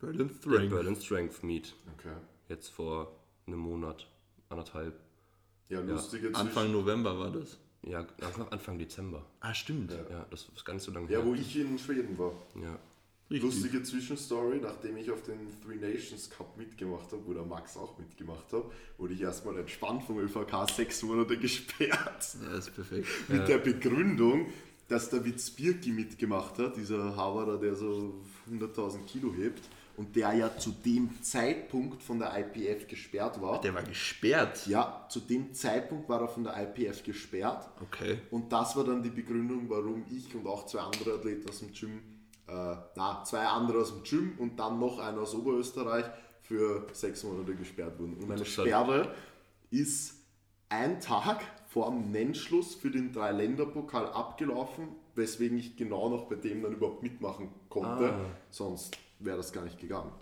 Berlin Strength. Berlin Strength Meet. Okay. Jetzt vor einem Monat, anderthalb. Ja, lustige Anfang November war das. Ja, Anfang- Anfang Dezember. Ah, stimmt. Ja, das ist gar nicht so lange Ja, her. wo ich in Schweden war. Ja. Richtig. Lustige Zwischenstory, nachdem ich auf den Three Nations Cup mitgemacht habe, wo der Max auch mitgemacht hat, wurde ich erstmal entspannt vom ÖVK sechs Monate [laughs] gesperrt. Ja, ist perfekt. Mit der Begründung, dass der Witz Birki mitgemacht hat, dieser Harvarder, der so 100.000 Kilo hebt und der ja zu dem Zeitpunkt von der IPF gesperrt war. Der war gesperrt. Ja, zu dem Zeitpunkt war er von der IPF gesperrt. Okay. Und das war dann die Begründung, warum ich und auch zwei andere Athleten aus dem Gym, äh, na, zwei andere aus dem Gym und dann noch einer aus Oberösterreich für sechs Monate gesperrt wurden. Und meine. Sperre ist ein Tag vor dem Nennschluss für den Dreiländerpokal abgelaufen, weswegen ich genau noch bei dem dann überhaupt mitmachen konnte. Ah. Sonst wäre das gar nicht gegangen.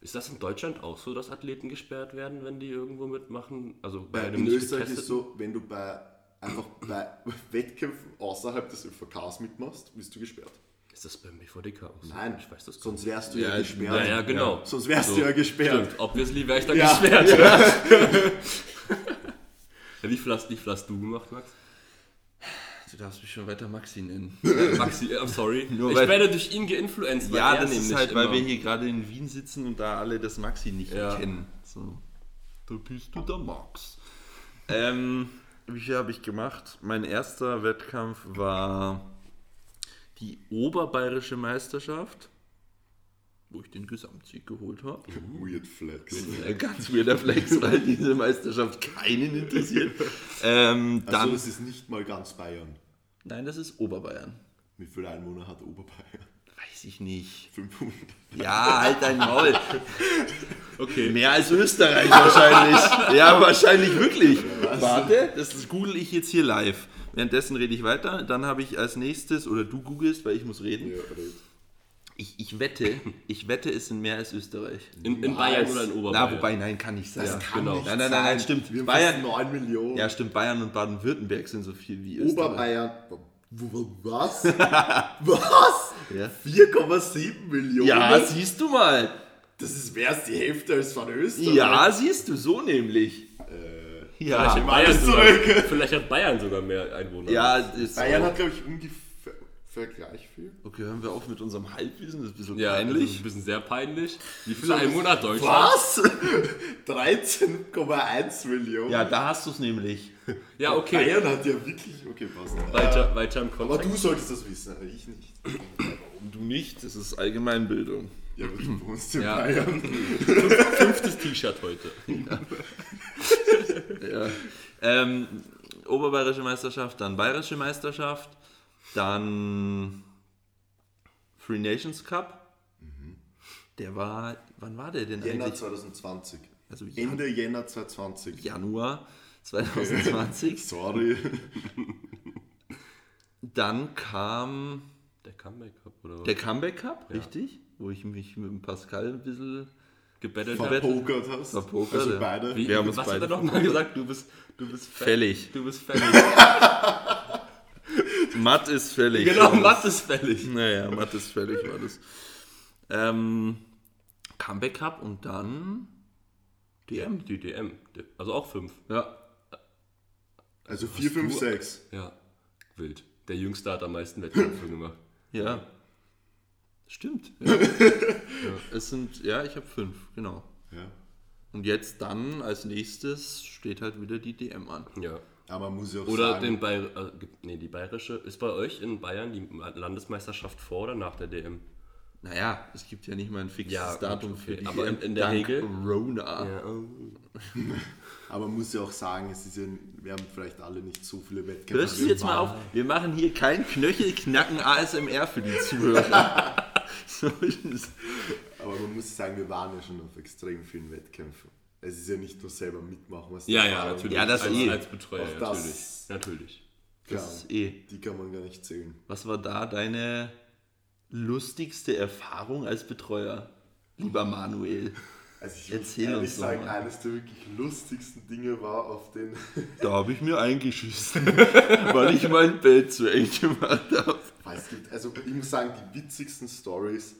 Ist das in Deutschland auch so, dass Athleten gesperrt werden, wenn die irgendwo mitmachen? Also bei Bei, einem in nicht Österreich ist getesteten? so, wenn du bei einfach bei [laughs] Wettkämpfen außerhalb des ÖVKs mitmachst, bist du gesperrt. Ist das beim BVDK auch so? Nein, ich weiß das gar sonst nicht. wärst du ja, Ja, gesperrt. Ja, ja, genau. Sonst wärst So, du ja gesperrt. Stimmt, obviously wäre ich Ja, gesperrt. ja. Ja, wie, viel hast, wie viel hast du gemacht, Max? Du darfst mich schon weiter Maxi nennen. [laughs] Maxi, äh, I'm sorry. Nur ich weil- werde durch ihn geinfluenced, weil ja, das ist halt, weil immer- wir hier gerade in Wien sitzen und da alle das Maxi nicht Ja. kennen. So. Da bist du der Max. Ähm, wie viel habe ich gemacht? Mein erster Wettkampf war die Oberbayerische Meisterschaft, wo ich den Gesamtsieg geholt habe. Weird Flex. Ganz weirder Flex, [laughs] weil diese Meisterschaft keinen interessiert. Ähm, Also dann, das ist nicht mal ganz Bayern. nein, das ist Oberbayern. Wie viele Einwohner hat Oberbayern? Weiß ich nicht. 500. Ja, halt dein Maul. Okay. Mehr als Österreich wahrscheinlich. ja, wahrscheinlich wirklich. Warte, das google ich jetzt hier live. Währenddessen rede ich weiter. Dann habe ich als nächstes, oder du googelst, weil ich muss reden. Ja, red. Ich, ich wette, ich wette, es sind mehr als Österreich. In, in Bayern oder in Oberbayern? Na, wobei, nein, kann nicht sein. Das kann genau. nicht Nein, nein, nein, nein, stimmt. Wir haben Bayern- fast 9 Millionen. Ja, stimmt, Bayern und Baden-Württemberg sind so viel wie Österreich. Oberbayern. Was? [laughs] Was? Ja. 4,7 Millionen? Ja, siehst du mal. das ist mehr als die Hälfte als von Österreich. Ja, siehst du, so nämlich. Äh, Ja, Vielleicht, hat Bayern sogar, zurück. vielleicht hat Bayern sogar mehr Einwohner. ja ist Bayern auch- hat, glaube ich, ungefähr gleich viel. Okay, hören wir auf mit unserem Halbwissen, das ist ein bisschen ja das ist peinlich. ein bisschen sehr peinlich. Wie viele Einwohner hat Deutschland? Was? [laughs] 13,1 Millionen? Ja, da hast du es nämlich. Ja, okay. Bayern hat ja wirklich. Okay, passt. Weiter, weiter im Aber Kontext. du solltest das wissen, aber ich nicht. Und du nicht, das ist Allgemeinbildung. Ja, aber du wohnst in Ja. Bayern. Fünftes T-Shirt heute. [laughs] Ja. Ähm, Oberbayerische Meisterschaft, dann Bayerische Meisterschaft, dann Three Nations Cup. Der war, wann war der denn Jänner eigentlich? 2020. Also Jan Ende Jänner 2020. Januar [laughs] 2020. Sorry. [laughs] Dann kam Der Comeback Cup oder was? der Comeback Cup, richtig? Wo ich mich mit dem Pascal ein bisschen gebettelt Verpokert hast. Verpokert, Also ja. beide. Wie, Wir haben uns was hat beide er doch mal gesagt? Du bist, du bist Fällig. Du bist fällig. [laughs] Matt ist fällig. genau. Matt ist fällig. Naja, Matt ist fällig war das. Ähm, Comeback Cup und dann DM. Die DM. Also auch fünf. Ja. Also 4, 5, 6. Ja. Wild. Der Jüngste hat am meisten Wettkämpfe gemacht. Ja. Stimmt. Ja. [laughs] ja. Es sind, ja, ich habe fünf, genau. Ja. Und jetzt dann als nächstes steht halt wieder die DM an. Ja. Aber man muss ja auch Oder sagen, den Bayer, äh, nee, die bayerische. Ist bei euch in Bayern die Landesmeisterschaft vor oder nach der DM? Naja, es gibt ja nicht mal ein fixes Ja, Datum okay. für die Aber DM. in- in der dank Regel- Rona. Ja. [laughs] aber man muss ja auch sagen, es ist ja, wir haben vielleicht alle nicht so viele Wettkämpfe. Hörst du Wir jetzt mal auf? Wir machen hier kein Knöchelknacken ASMR für die Zuhörer. [laughs] so ist es. Aber man muss sagen, wir waren ja schon auf extrem vielen Wettkämpfen. Es ist ja nicht nur selber mitmachen, was die Ja, ja, natürlich. Ja, das als, eh. als Betreuer, Auch natürlich. das- Natürlich. Klar, Das ist eh. die kann man gar nicht zählen. Was war da deine lustigste Erfahrung als Betreuer, lieber Manuel? [laughs] Also ich Erzähl muss ehrlich sagen, mal. eines der wirklich lustigsten Dinge war auf den Da habe ich mir eingeschissen, [laughs] weil ich mein Bett zu eng gemacht habe. Also ich muss sagen, die witzigsten Stories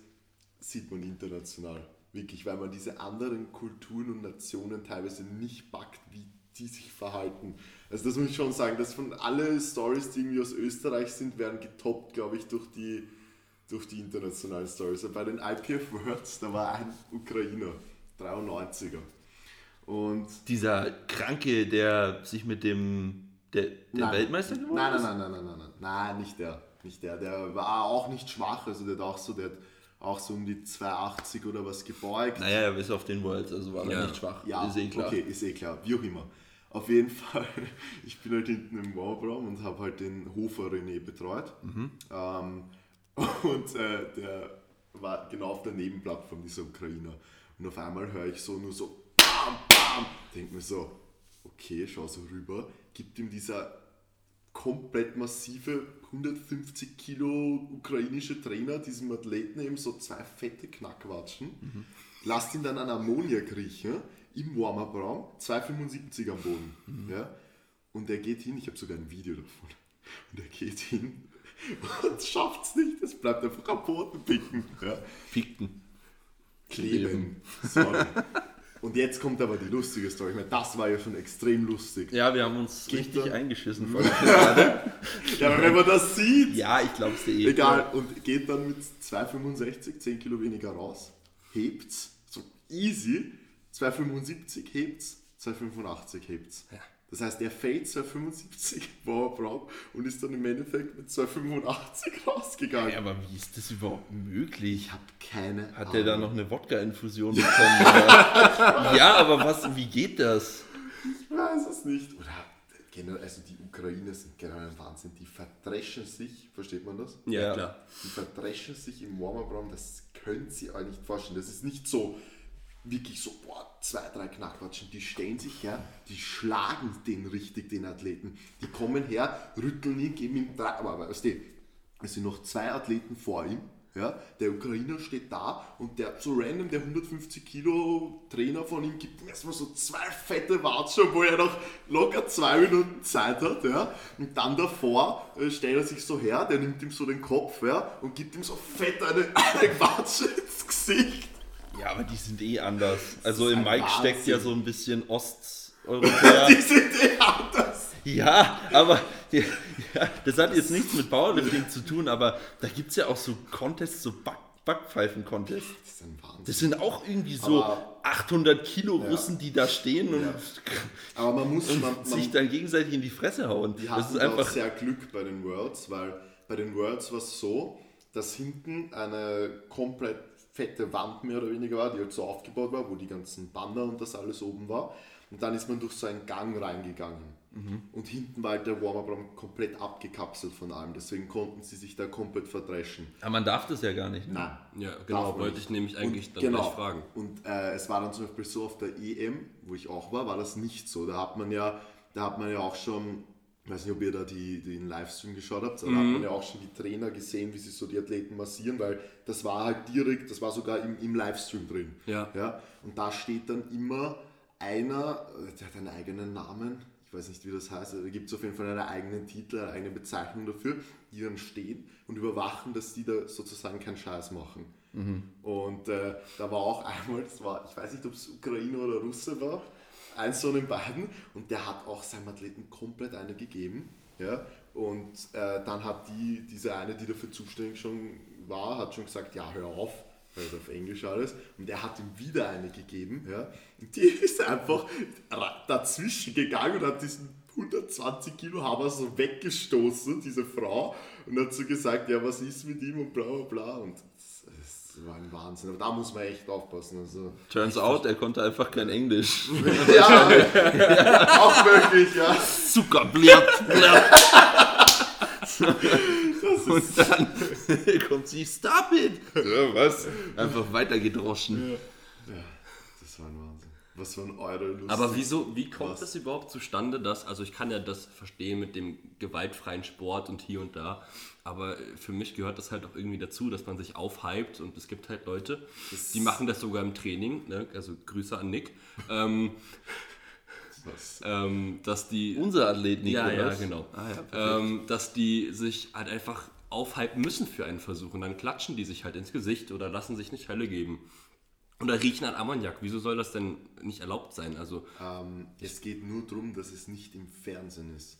sieht man international. Wirklich, weil man diese anderen Kulturen und Nationen teilweise nicht packt, wie die sich verhalten. Also das muss ich schon sagen, dass von alle Stories, die irgendwie aus Österreich sind, werden getoppt, glaube ich, durch die, durch die internationalen Stories. Bei den IPF Worlds, da war ein Ukrainer, 93er. Und Dieser Kranke, der sich mit dem der, der Nein. Weltmeister geworden nein, ist? Nein, nein, nein, nein, nein, nein, nein, nicht der. Nicht der. Der war auch nicht schwach, also der hat auch so, der hat auch so um die 280 oder was gebeugt. Naja, er ist auf den Worlds, also war er Ja. nicht schwach. Ja, ist eh klar. okay, ist eh klar, wie auch immer. Auf jeden Fall, [laughs] ich bin halt hinten im Warbraum und habe halt den Hofer René betreut. Mhm. Ähm, [laughs] und äh, der war genau auf der Nebenplattform, dieser Ukrainer. Und auf einmal höre ich so nur so BAM, BAM. Denke mir so, okay, schau so rüber, gibt ihm dieser komplett massive 150 Kilo ukrainische Trainer, diesem Athleten eben so zwei fette Knackwatschen, lasst ihn dann an Ammoniak riechen, im Warm-Up-Raum, 2,75 am Boden. Ja? Und er geht hin, ich habe sogar ein Video davon, und er geht hin und schafft es nicht, es bleibt einfach am Boden picken. Ja? Pickten. Kleben. Sorry. [laughs] Und jetzt kommt aber die lustige Story. Ich meine, das war ja schon extrem lustig. Ja, wir haben uns Geht richtig da? eingeschissen vor [laughs] der Finale. Ja, aber wenn man das sieht, Ja, ich glaube es dir eh. Egal, und geht dann mit 2,65, 10 Kilo weniger raus, hebt's, so easy, 2,75 hebt's, 2,85 hebt's. Das heißt, er fällt 2,75 Powerprop [laughs] und ist dann im Endeffekt mit 2,85 [laughs] rausgegangen. Ja, aber wie ist das überhaupt möglich? Ich habe keine Hat Ahnung. der da noch eine Wodka-Infusion bekommen? [laughs] ja, aber was, wie geht das? Ich weiß es nicht. Oder generell, also die Ukrainer sind generell ein Wahnsinn. Die verdreschen sich, versteht man das? Ja, Ja. klar. Die verdreschen sich im Warm-Up-Raum, das können sie euch nicht vorstellen. Das ist nicht so, wirklich so, boah, zwei, drei Knackwatschen. Die stellen sich her, die schlagen den richtig, den Athleten. Die kommen her, rütteln ihn, geben ihm drei, aber weißt du, es sind noch zwei Athleten vor ihm. Ja, der Ukrainer steht da und der so random, der 150 Kilo Trainer von ihm gibt ihm erstmal so zwei fette Watschen, wo er noch locker zwei Minuten Zeit hat. Ja, und dann davor äh, stellt er sich so her, der nimmt ihm so den Kopf ja, und gibt ihm so fett eine, [laughs] eine Watsche ins Gesicht. Ja, aber die sind eh anders. Also im Mike steckt ja Wahnsinn. so ein bisschen [laughs] Osteuropäer. Die sind eh anders. Ja, aber ja, das hat jetzt nichts mit Powerlifting zu tun, aber da gibt es ja auch so Contests, so Back Backpfeifen-Contests. Das ist ein Wahnsinn. Das sind auch irgendwie so Aber- 800 Kilo Russen, die da stehen und, Aber man muss, man, und man, sich dann gegenseitig in die Fresse hauen. Die Das ist auch einfach. sehr Glück bei den Worlds, weil bei den Worlds war es so, dass hinten eine komplett fette Wand mehr oder weniger war, die halt so aufgebaut war, wo die ganzen Banner und das alles oben war. Und dann ist man durch so einen Gang reingegangen. Und hinten war halt der Warm-Up-Raum komplett abgekapselt von allem. Deswegen konnten sie sich da komplett verdreschen. Aber man darf das ja gar nicht. Ne? Nein. Ja, genau, darf man wollte nicht. ich nämlich eigentlich Und dann genau. gleich fragen. Und äh, es war dann zum Beispiel so auf der EM, wo ich auch war, war das nicht so. Da hat man ja, da hat man ja auch schon, ich weiß nicht, ob ihr da die, den Livestream geschaut habt, da hat Mhm. man ja auch schon die Trainer gesehen, wie sie so die Athleten massieren, weil das war halt direkt, das war sogar im, im Livestream drin. Ja. ja. Und da steht dann immer einer, der hat einen eigenen Namen, ich weiß nicht, wie das heißt, da gibt es auf jeden Fall einen eigenen Titel, eine eigene Bezeichnung dafür, die dann stehen und überwachen, dass die da sozusagen keinen Scheiß machen. Und äh, da war auch einmal, das war, ich weiß nicht, ob es Ukraine oder Russe war, eins von den beiden, und der hat auch seinem Athleten komplett eine gegeben. Ja? Und äh, dann hat die, diese eine, die dafür zuständig schon war, hat schon gesagt, ja, hör auf, also auf Englisch alles, und er hat ihm wieder eine gegeben. Ja? Und die ist einfach dazwischen gegangen und hat diesen 120 Kilo Hammer so weggestoßen, diese Frau, und hat so gesagt, ja, was ist mit ihm und bla bla bla. Und das, war ein Wahnsinn. Aber da muss man echt aufpassen. Also, Turns out, er konnte einfach kein Englisch. [laughs] ja, [laughs] auch möglich, ja. Zucker, blirrt, blirrt. Und dann [laughs] kommt sie, stop it! Ja, was? Einfach weitergedroschen. Das war ein Wahnsinn. Was waren eure Lust? Aber wieso, wie kommt Was? das überhaupt zustande, dass, also ich kann ja das verstehen mit dem gewaltfreien Sport und hier und da, aber für mich gehört das halt auch irgendwie dazu, dass man sich aufhypt und es gibt halt Leute, die machen das sogar im Training, ne? also Grüße an Nick, ähm, Was? ähm, dass die... Unser Athlet Ja, Nikolas. ja, genau. Ah, ja, ähm, dass die sich halt einfach aufhypen müssen für einen Versuch und dann klatschen die sich halt ins Gesicht oder lassen sich nicht Hölle geben. Oder riechen an Ammoniak. Wieso soll das denn nicht erlaubt sein? Also, Ähm, es geht nur darum, dass es nicht im Fernsehen ist.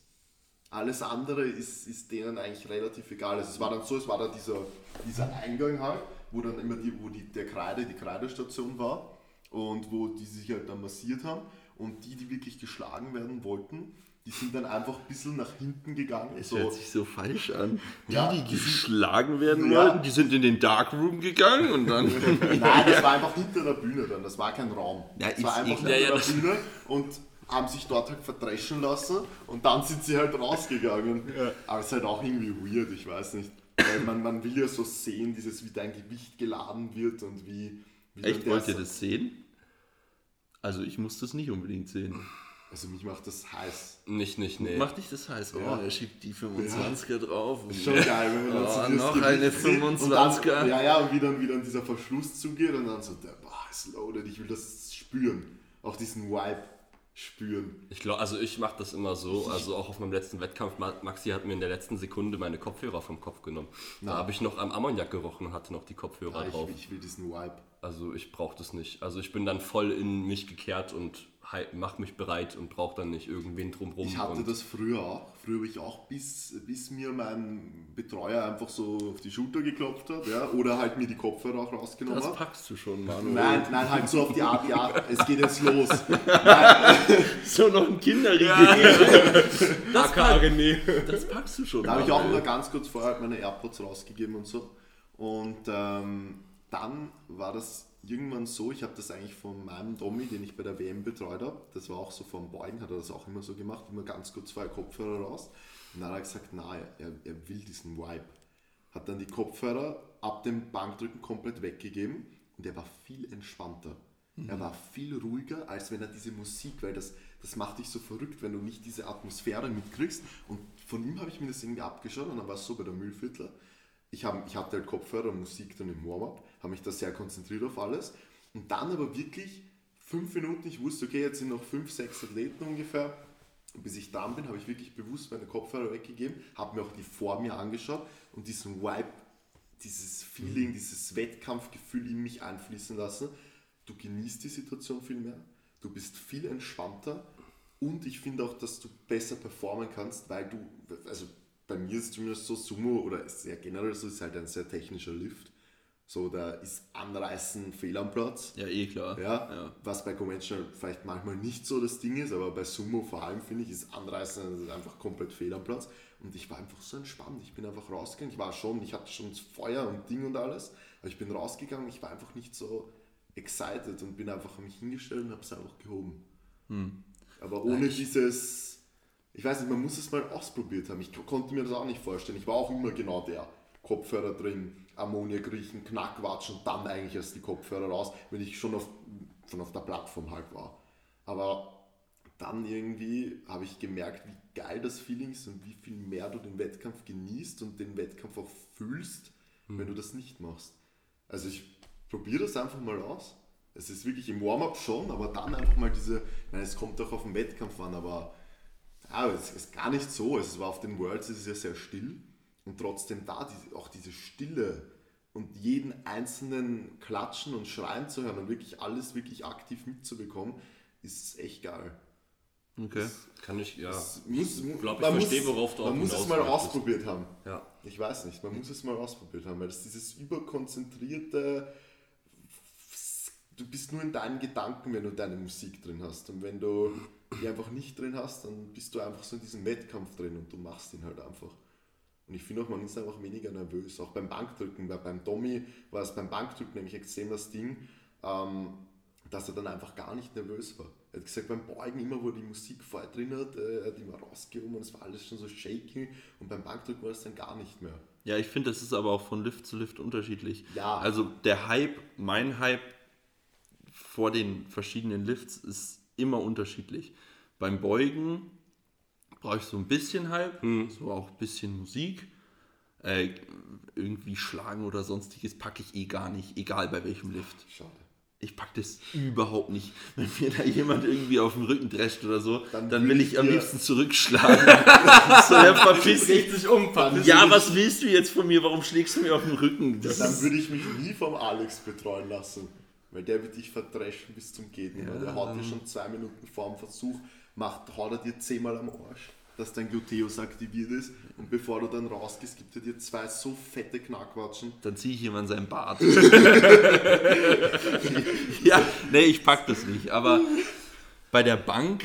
Alles andere ist, ist denen eigentlich relativ egal. Also es war dann so, es war da dieser, dieser Eingang halt, wo dann immer die, wo die, der Kreide, die Kreidestation war und wo die sich halt dann massiert haben. Und die, die wirklich geschlagen werden wollten, die sind dann einfach ein bisschen nach hinten gegangen. Es so, hört sich so falsch an. Die, Ja. die geschlagen werden Ja. wollten, die sind in den Darkroom gegangen und dann. [laughs] Nein, das war einfach hinter der Bühne dann, das war kein Raum. Ja, das war einfach hinter. Ja, ja, der Bühne und haben sich dort halt verdreschen lassen und dann sind sie halt rausgegangen. Aber es ist halt auch irgendwie weird, ich weiß nicht. Weil man, man will ja so sehen, dieses, wie dein Gewicht geladen wird und wie. wie Echt, dann wollt ihr so- das sehen? Also ich muss das nicht unbedingt sehen. Also mich macht das heiß. nicht, nicht, nee. Macht dich das heiß? Oh, Ja. er schiebt die 25er drauf. Und schon geil, wenn man dann Oh, so dieses noch eine sieht und 25er. Dann, ja, ja, und wie dann, wie dann dieser Verschluss zugeht und dann so, der, boah, ist loaded, ich will das spüren. Auch diesen Vibe spüren. Ich glaube, also ich mache das immer so, also auch auf meinem letzten Wettkampf, Ma- Maxi hat mir in der letzten Sekunde meine Kopfhörer vom Kopf genommen. Da Na. habe ich noch am Ammoniak gerochen und hatte noch die Kopfhörer Ja, ich, drauf. ich will diesen Vibe. Also ich brauche das nicht. Also ich bin dann voll in mich gekehrt und mache mich bereit und brauche dann nicht irgendwen drumrum. Ich hatte und das früher auch. Früher habe ich auch, bis, bis mir mein Betreuer einfach so auf die Schulter geklopft hat, ja, oder halt mir die Kopfhörer auch rausgenommen das hat. packst du schon, Manu. Nein, nein, halt so auf die Art, ja, es geht jetzt los. [laughs] Nein, So noch ein Kinderriegel. [laughs] das, René. Das packst du schon. da habe ich auch mal ganz kurz vorher halt meine AirPods rausgegeben und so. Und ähm, dann war das irgendwann so, ich habe das eigentlich von meinem Domi, den ich bei der WM betreut habe, das war auch so vom Beugen, hat er das auch immer so gemacht, immer ganz kurz vorher Kopfhörer raus. Und dann hat er gesagt, na, er, er will diesen Vibe. Hat dann die Kopfhörer ab dem Bankdrücken komplett weggegeben und er war viel entspannter. Er war viel ruhiger, als wenn er diese Musik, weil das, das macht dich so verrückt, wenn du nicht diese Atmosphäre mitkriegst. Und von ihm habe ich mir das irgendwie abgeschaut und dann war es so bei der Müllviertler. Ich, hab, ich hatte halt Kopfhörer und Musik dann im Warm-up, habe mich da sehr konzentriert auf alles. Und dann aber wirklich fünf Minuten, ich wusste, okay, jetzt sind noch fünf, sechs Athleten ungefähr. Und bis ich dran bin, habe ich wirklich bewusst meine Kopfhörer weggegeben, habe mir auch die vor mir angeschaut und diesen Vibe, dieses Feeling, dieses Wettkampfgefühl in mich einfließen lassen. Du genießt die Situation viel mehr, du bist viel entspannter und ich finde auch, dass du besser performen kannst, weil du, also bei mir ist es zumindest so, Sumo oder ist ja generell so, ist halt ein sehr technischer Lift. So, da ist Anreißen fehl am Platz. Ja, eh klar. Ja, Ja. was bei Conventional vielleicht manchmal nicht so das Ding ist, aber bei Sumo vor allem finde ich, ist Anreißen einfach komplett fehl am Platz. Und ich war einfach so entspannt. Ich bin einfach rausgegangen. Ich war schon, ich hatte schon das Feuer und Ding und alles, aber ich bin rausgegangen. Ich war einfach nicht so excited und bin einfach an mich hingestellt und habe es einfach gehoben. Hm. Aber ohne dieses, ich weiß nicht, man muss es mal ausprobiert haben. Ich konnte mir das auch nicht vorstellen. Ich war auch immer genau der. Kopfhörer drin, Ammoniak riechen, Knackwatsch und dann eigentlich erst die Kopfhörer raus, wenn ich schon auf, schon auf der Plattform halt war. Aber dann irgendwie habe ich gemerkt, wie geil das Feeling ist und wie viel mehr du den Wettkampf genießt und den Wettkampf auch fühlst, wenn du das nicht machst. Also ich probiere das einfach mal aus. Es ist wirklich im Warm-up schon, aber dann einfach mal diese, meine, es kommt auch auf den Wettkampf an, aber ja, es ist gar nicht so. Es war auf den Worlds es ist ja sehr still und trotzdem da auch diese Stille und jeden einzelnen klatschen und schreien zu hören und wirklich alles wirklich aktiv mitzubekommen, ist echt geil. Okay. Kann ich, ja. Es muss, ich glaube, ich man verstehe, muss- worauf du auch Man muss es mal ausprobiert haben. Ja. Ich weiß nicht, man muss es mal ausprobiert haben, weil das dieses überkonzentrierte, du bist nur in deinen Gedanken, wenn du deine Musik drin hast. Und wenn du die einfach nicht drin hast, dann bist du einfach so in diesem Wettkampf drin und du machst ihn halt einfach. Und ich finde auch, man ist einfach weniger nervös. Auch beim Bankdrücken, weil beim Tommy war es beim Bankdrücken nämlich extrem das Ding, ähm, dass er dann einfach gar nicht nervös war. Er hat gesagt, beim Beugen, immer wo die Musik voll drin hat, äh, er hat immer rausgehoben und es war alles schon so shaky und beim Bankdrücken war es dann gar nicht mehr. Ja, ich finde, das ist aber auch von Lift zu Lift unterschiedlich. Ja. Also der Hype, mein Hype vor den verschiedenen Lifts ist immer unterschiedlich. Beim Beugen brauche ich so ein bisschen Hype, so auch ein bisschen Musik. Äh, irgendwie schlagen oder sonstiges packe ich eh gar nicht, egal bei welchem Lift. Schade. Ich pack das überhaupt nicht. [laughs] Wenn mir da jemand irgendwie auf den Rücken drescht oder so, dann, Dann will ich am liebsten zurückschlagen. [laughs] so, ja, verpiss dich. sich um, Ja, was willst du jetzt von mir? Warum schlägst du mir auf den Rücken? Das Dann würde ich mich nie vom Alex betreuen lassen, weil der wird dich verdreschen bis zum Geht nicht mehr. Der haut dir schon zwei Minuten vor dem Versuch, macht, haut er dir zehnmal am Arsch, dass dein Gluteus aktiviert ist und bevor du dann rausgehst, gibt er dir zwei so fette Knackwatschen. dann ziehe ich jemand seinen Bart. [laughs] ja, nee, ich pack das nicht. Aber bei der Bank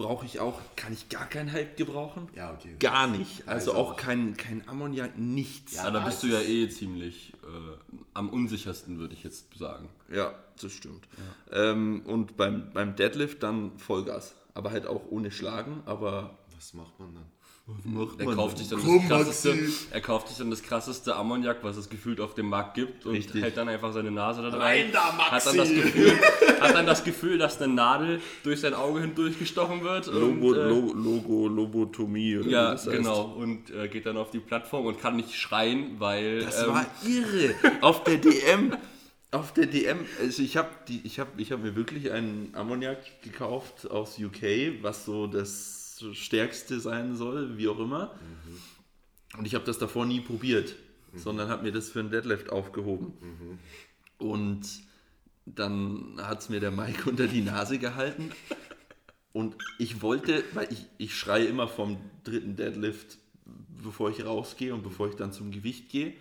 brauche ich auch, kann ich gar keinen Hype gebrauchen? Ja, okay. Gar nicht. Also Also auch kein, kein Ammoniak, nichts. Ja, da bist du ja eh ziemlich äh, am unsichersten, würde ich jetzt sagen. Ja, das stimmt. Ähm, und beim, beim Deadlift dann Vollgas. Aber halt auch ohne Schlagen, aber Was macht man dann? Macht Er kauft, sich dann Komm, das krasseste, Maxi. er kauft sich dann das krasseste Ammoniak, was es gefühlt auf dem Markt gibt und Richtig. hält dann einfach seine Nase da rein. Da, Hat dann, das Gefühl, hat dann das Gefühl, dass eine Nadel durch sein Auge hindurch gestochen wird. Logo, und, äh, Lo- Logo, Lobotomie oder ja, das heißt. genau. Und äh, geht dann auf die Plattform und kann nicht schreien, weil. Das ähm, war irre. Auf der DM. Auf der DM, also ich habe ich hab, ich hab mir wirklich einen Ammoniak gekauft aus UK, was so das stärkste sein soll, wie auch immer. Und ich habe das davor nie probiert, sondern habe mir das für einen Deadlift aufgehoben. Und dann hat es mir der Mike [laughs] unter die Nase gehalten. Und ich wollte, weil ich, ich schreie immer vom dritten Deadlift, bevor ich rausgehe und bevor ich dann zum Gewicht gehe.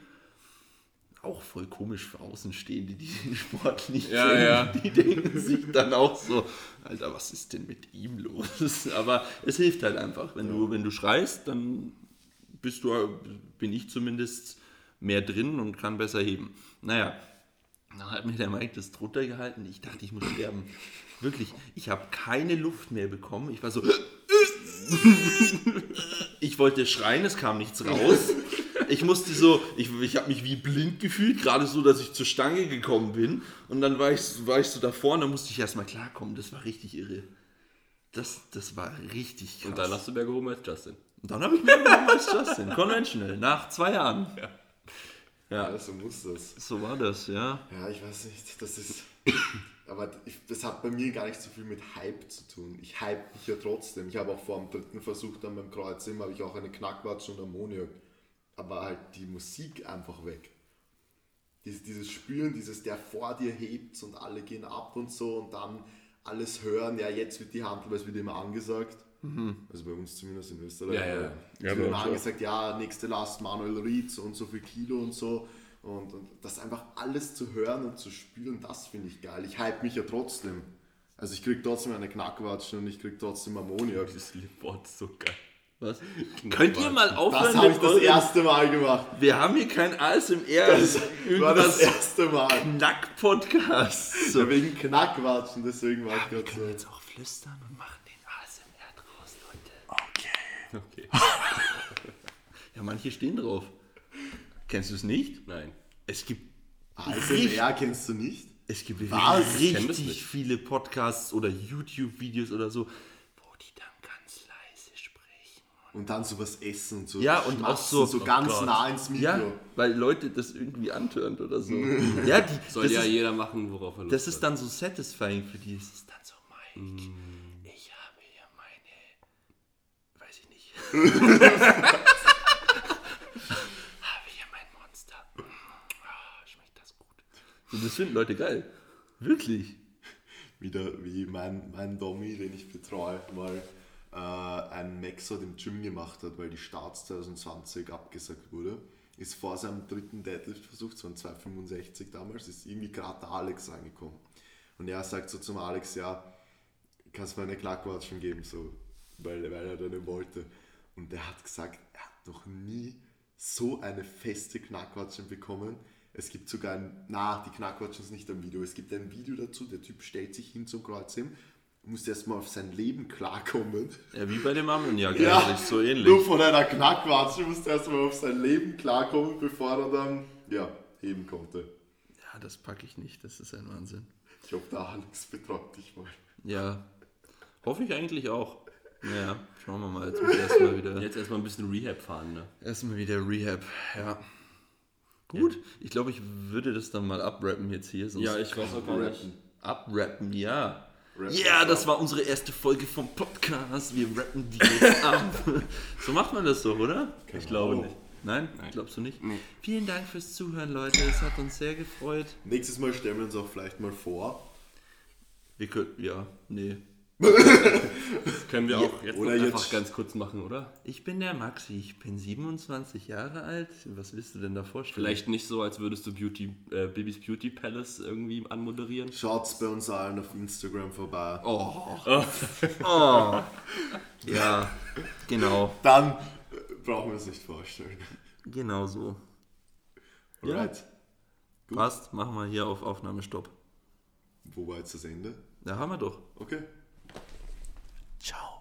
Auch voll komisch für Außenstehende, die den [laughs] Sport nicht Ja, kennen. ja. [laughs] Die denken sich dann auch so, Alter, was ist denn mit ihm los? [laughs] Aber es hilft halt einfach. Wenn, du, wenn du schreist, dann bist du, bin ich zumindest mehr drin und kann besser heben. Naja, dann hat mir der Mike das drunter gehalten. Ich dachte, ich muss sterben. Wirklich, ich habe keine Luft mehr bekommen. Ich war so. Ich wollte schreien, es kam nichts raus. Ich musste so, ich, ich habe mich wie blind gefühlt, gerade so, dass ich zur Stange gekommen bin. Und dann war ich, war ich so davor und dann musste ich erstmal klarkommen. Das war richtig irre. Das, das war richtig krass. und dann hast du mehr gehoben als Justin. Und dann habe ich mir genommen als Justin, conventional, nach zwei Jahren. Ja, so muss das. So war das, ja. Ja, ich weiß nicht, das ist. Aber ich, das hat bei mir gar nicht so viel mit Hype zu tun. Ich hype mich ja trotzdem. Ich habe auch vor dem dritten Versuch dann beim Kreuzheben habe ich auch eine Knackwatsch und Ammoniak. Aber halt die Musik einfach weg. Dieses, dieses Spüren, dieses der vor dir hebt und alle gehen ab und so und dann alles hören. Ja, jetzt wird die Handel, weil es wird immer angesagt. Also bei uns zumindest in Österreich. Ja, ja, ja. Wird immer angesagt, ja, nächste Last Manuel Ried, so und so viel Kilo und so. Und, und das einfach alles zu hören und zu spüren, das finde ich geil. Ich hype mich ja trotzdem. Also ich krieg trotzdem eine Knackwatschen und ich krieg trotzdem Ammoniak. Wort ist so geil. Was? Könnt ihr mal aufhören Das habe ich das euren- erste Mal gemacht. Wir haben hier kein ASMR, Das war das erste Mal. Knack-Podcast. So. Ja, wegen Knackwatschen, deswegen war ich gerade so. jetzt auch flüstern und machen den ASMR draus, Leute. Okay. [laughs] Ja, manche stehen drauf. Kennst du es nicht? Nein. Es gibt, ASMR kennst du nicht? es gibt Was? Richtig viele Podcasts oder YouTube-Videos oder so, wo die dann ganz leise sprechen. Und dann sowas essen und so. Ja, und auch so- so oh ganz Gott. nah ins Mikro. Ja, weil Leute das irgendwie antönt oder so. [laughs] ja, die, Soll das ja ist, jeder machen, worauf er Lust Das ist dann so satisfying für die. Es ist dann so, Mike, Mm. ich habe hier meine, weiß ich nicht. [laughs] [laughs] habe hier mein Monster. Ah, schmeckt das gut. So, das finden Leute geil. Wirklich. Wieder wie mein, mein Domi, den ich betreue, mal äh, einen Maxot im Gym gemacht hat, weil die Starts 2020 abgesagt wurde. Ist vor seinem dritten Deadlift-Versuch, es waren 265 damals, ist irgendwie gerade der Alex reingekommen. Und er sagt so zum Alex, ja, kannst du mir eine Klackwatschen geben, so, weil, weil er dann wollte. Und der hat gesagt, er hat noch nie so eine feste Knackwatschen bekommen. Es gibt sogar ein, na, die Knackwatschen ist nicht am Video, es gibt ein Video dazu, der Typ stellt sich hin zum Kreuzheben, muss erstmal auf sein Leben klarkommen. Ja, wie bei dem Ammoniak Ja, eigentlich, so ähnlich. Nur von einer Knackwatsche musste erstmal auf sein Leben klarkommen, bevor er dann, ja, heben konnte. Ja, das packe ich nicht, das ist ein Wahnsinn. Ich hoffe, der Alex betreut dich mal. Ja, hoffe ich eigentlich auch. Ja, schauen wir mal. Jetzt muss ich erstmal wieder, Jetzt erstmal ein bisschen Rehab fahren, ne? erstmal wieder Rehab. Ja. Gut, ich glaube, ich würde das dann mal abrappen jetzt hier. Sonst Ja, ich weiß auch gar nicht. Abrappen, ja. Rappen Ja, das war unsere erste Folge vom Podcast. Wir rappen die jetzt [laughs] ab. so macht man das doch, oder? Ich glaube Ahnung. nicht. Nein? Glaubst du nicht? Nee. Vielen Dank fürs Zuhören, Leute. Es hat uns sehr gefreut. Nächstes Mal stellen wir uns auch vielleicht mal vor. Wir könnten, ja, nee. [laughs] Können wir auch jetzt oder noch einfach jetzt- ganz kurz machen, oder? Ich bin der Maxi, ich bin 27 Jahre alt. Was willst du denn da vorstellen? Vielleicht nicht so, als würdest du Beauty, äh, Bibis Beauty Palace irgendwie anmoderieren. Schaut bei uns allen auf Instagram vorbei. Oh. oh. [laughs] Ja, genau. Dann äh, brauchen wir es nicht vorstellen. Genau so. Ja. Alright. Passt, machen wir hier auf Aufnahmestopp. Wo war jetzt das Ende? Da haben wir doch. Okay. Ciao.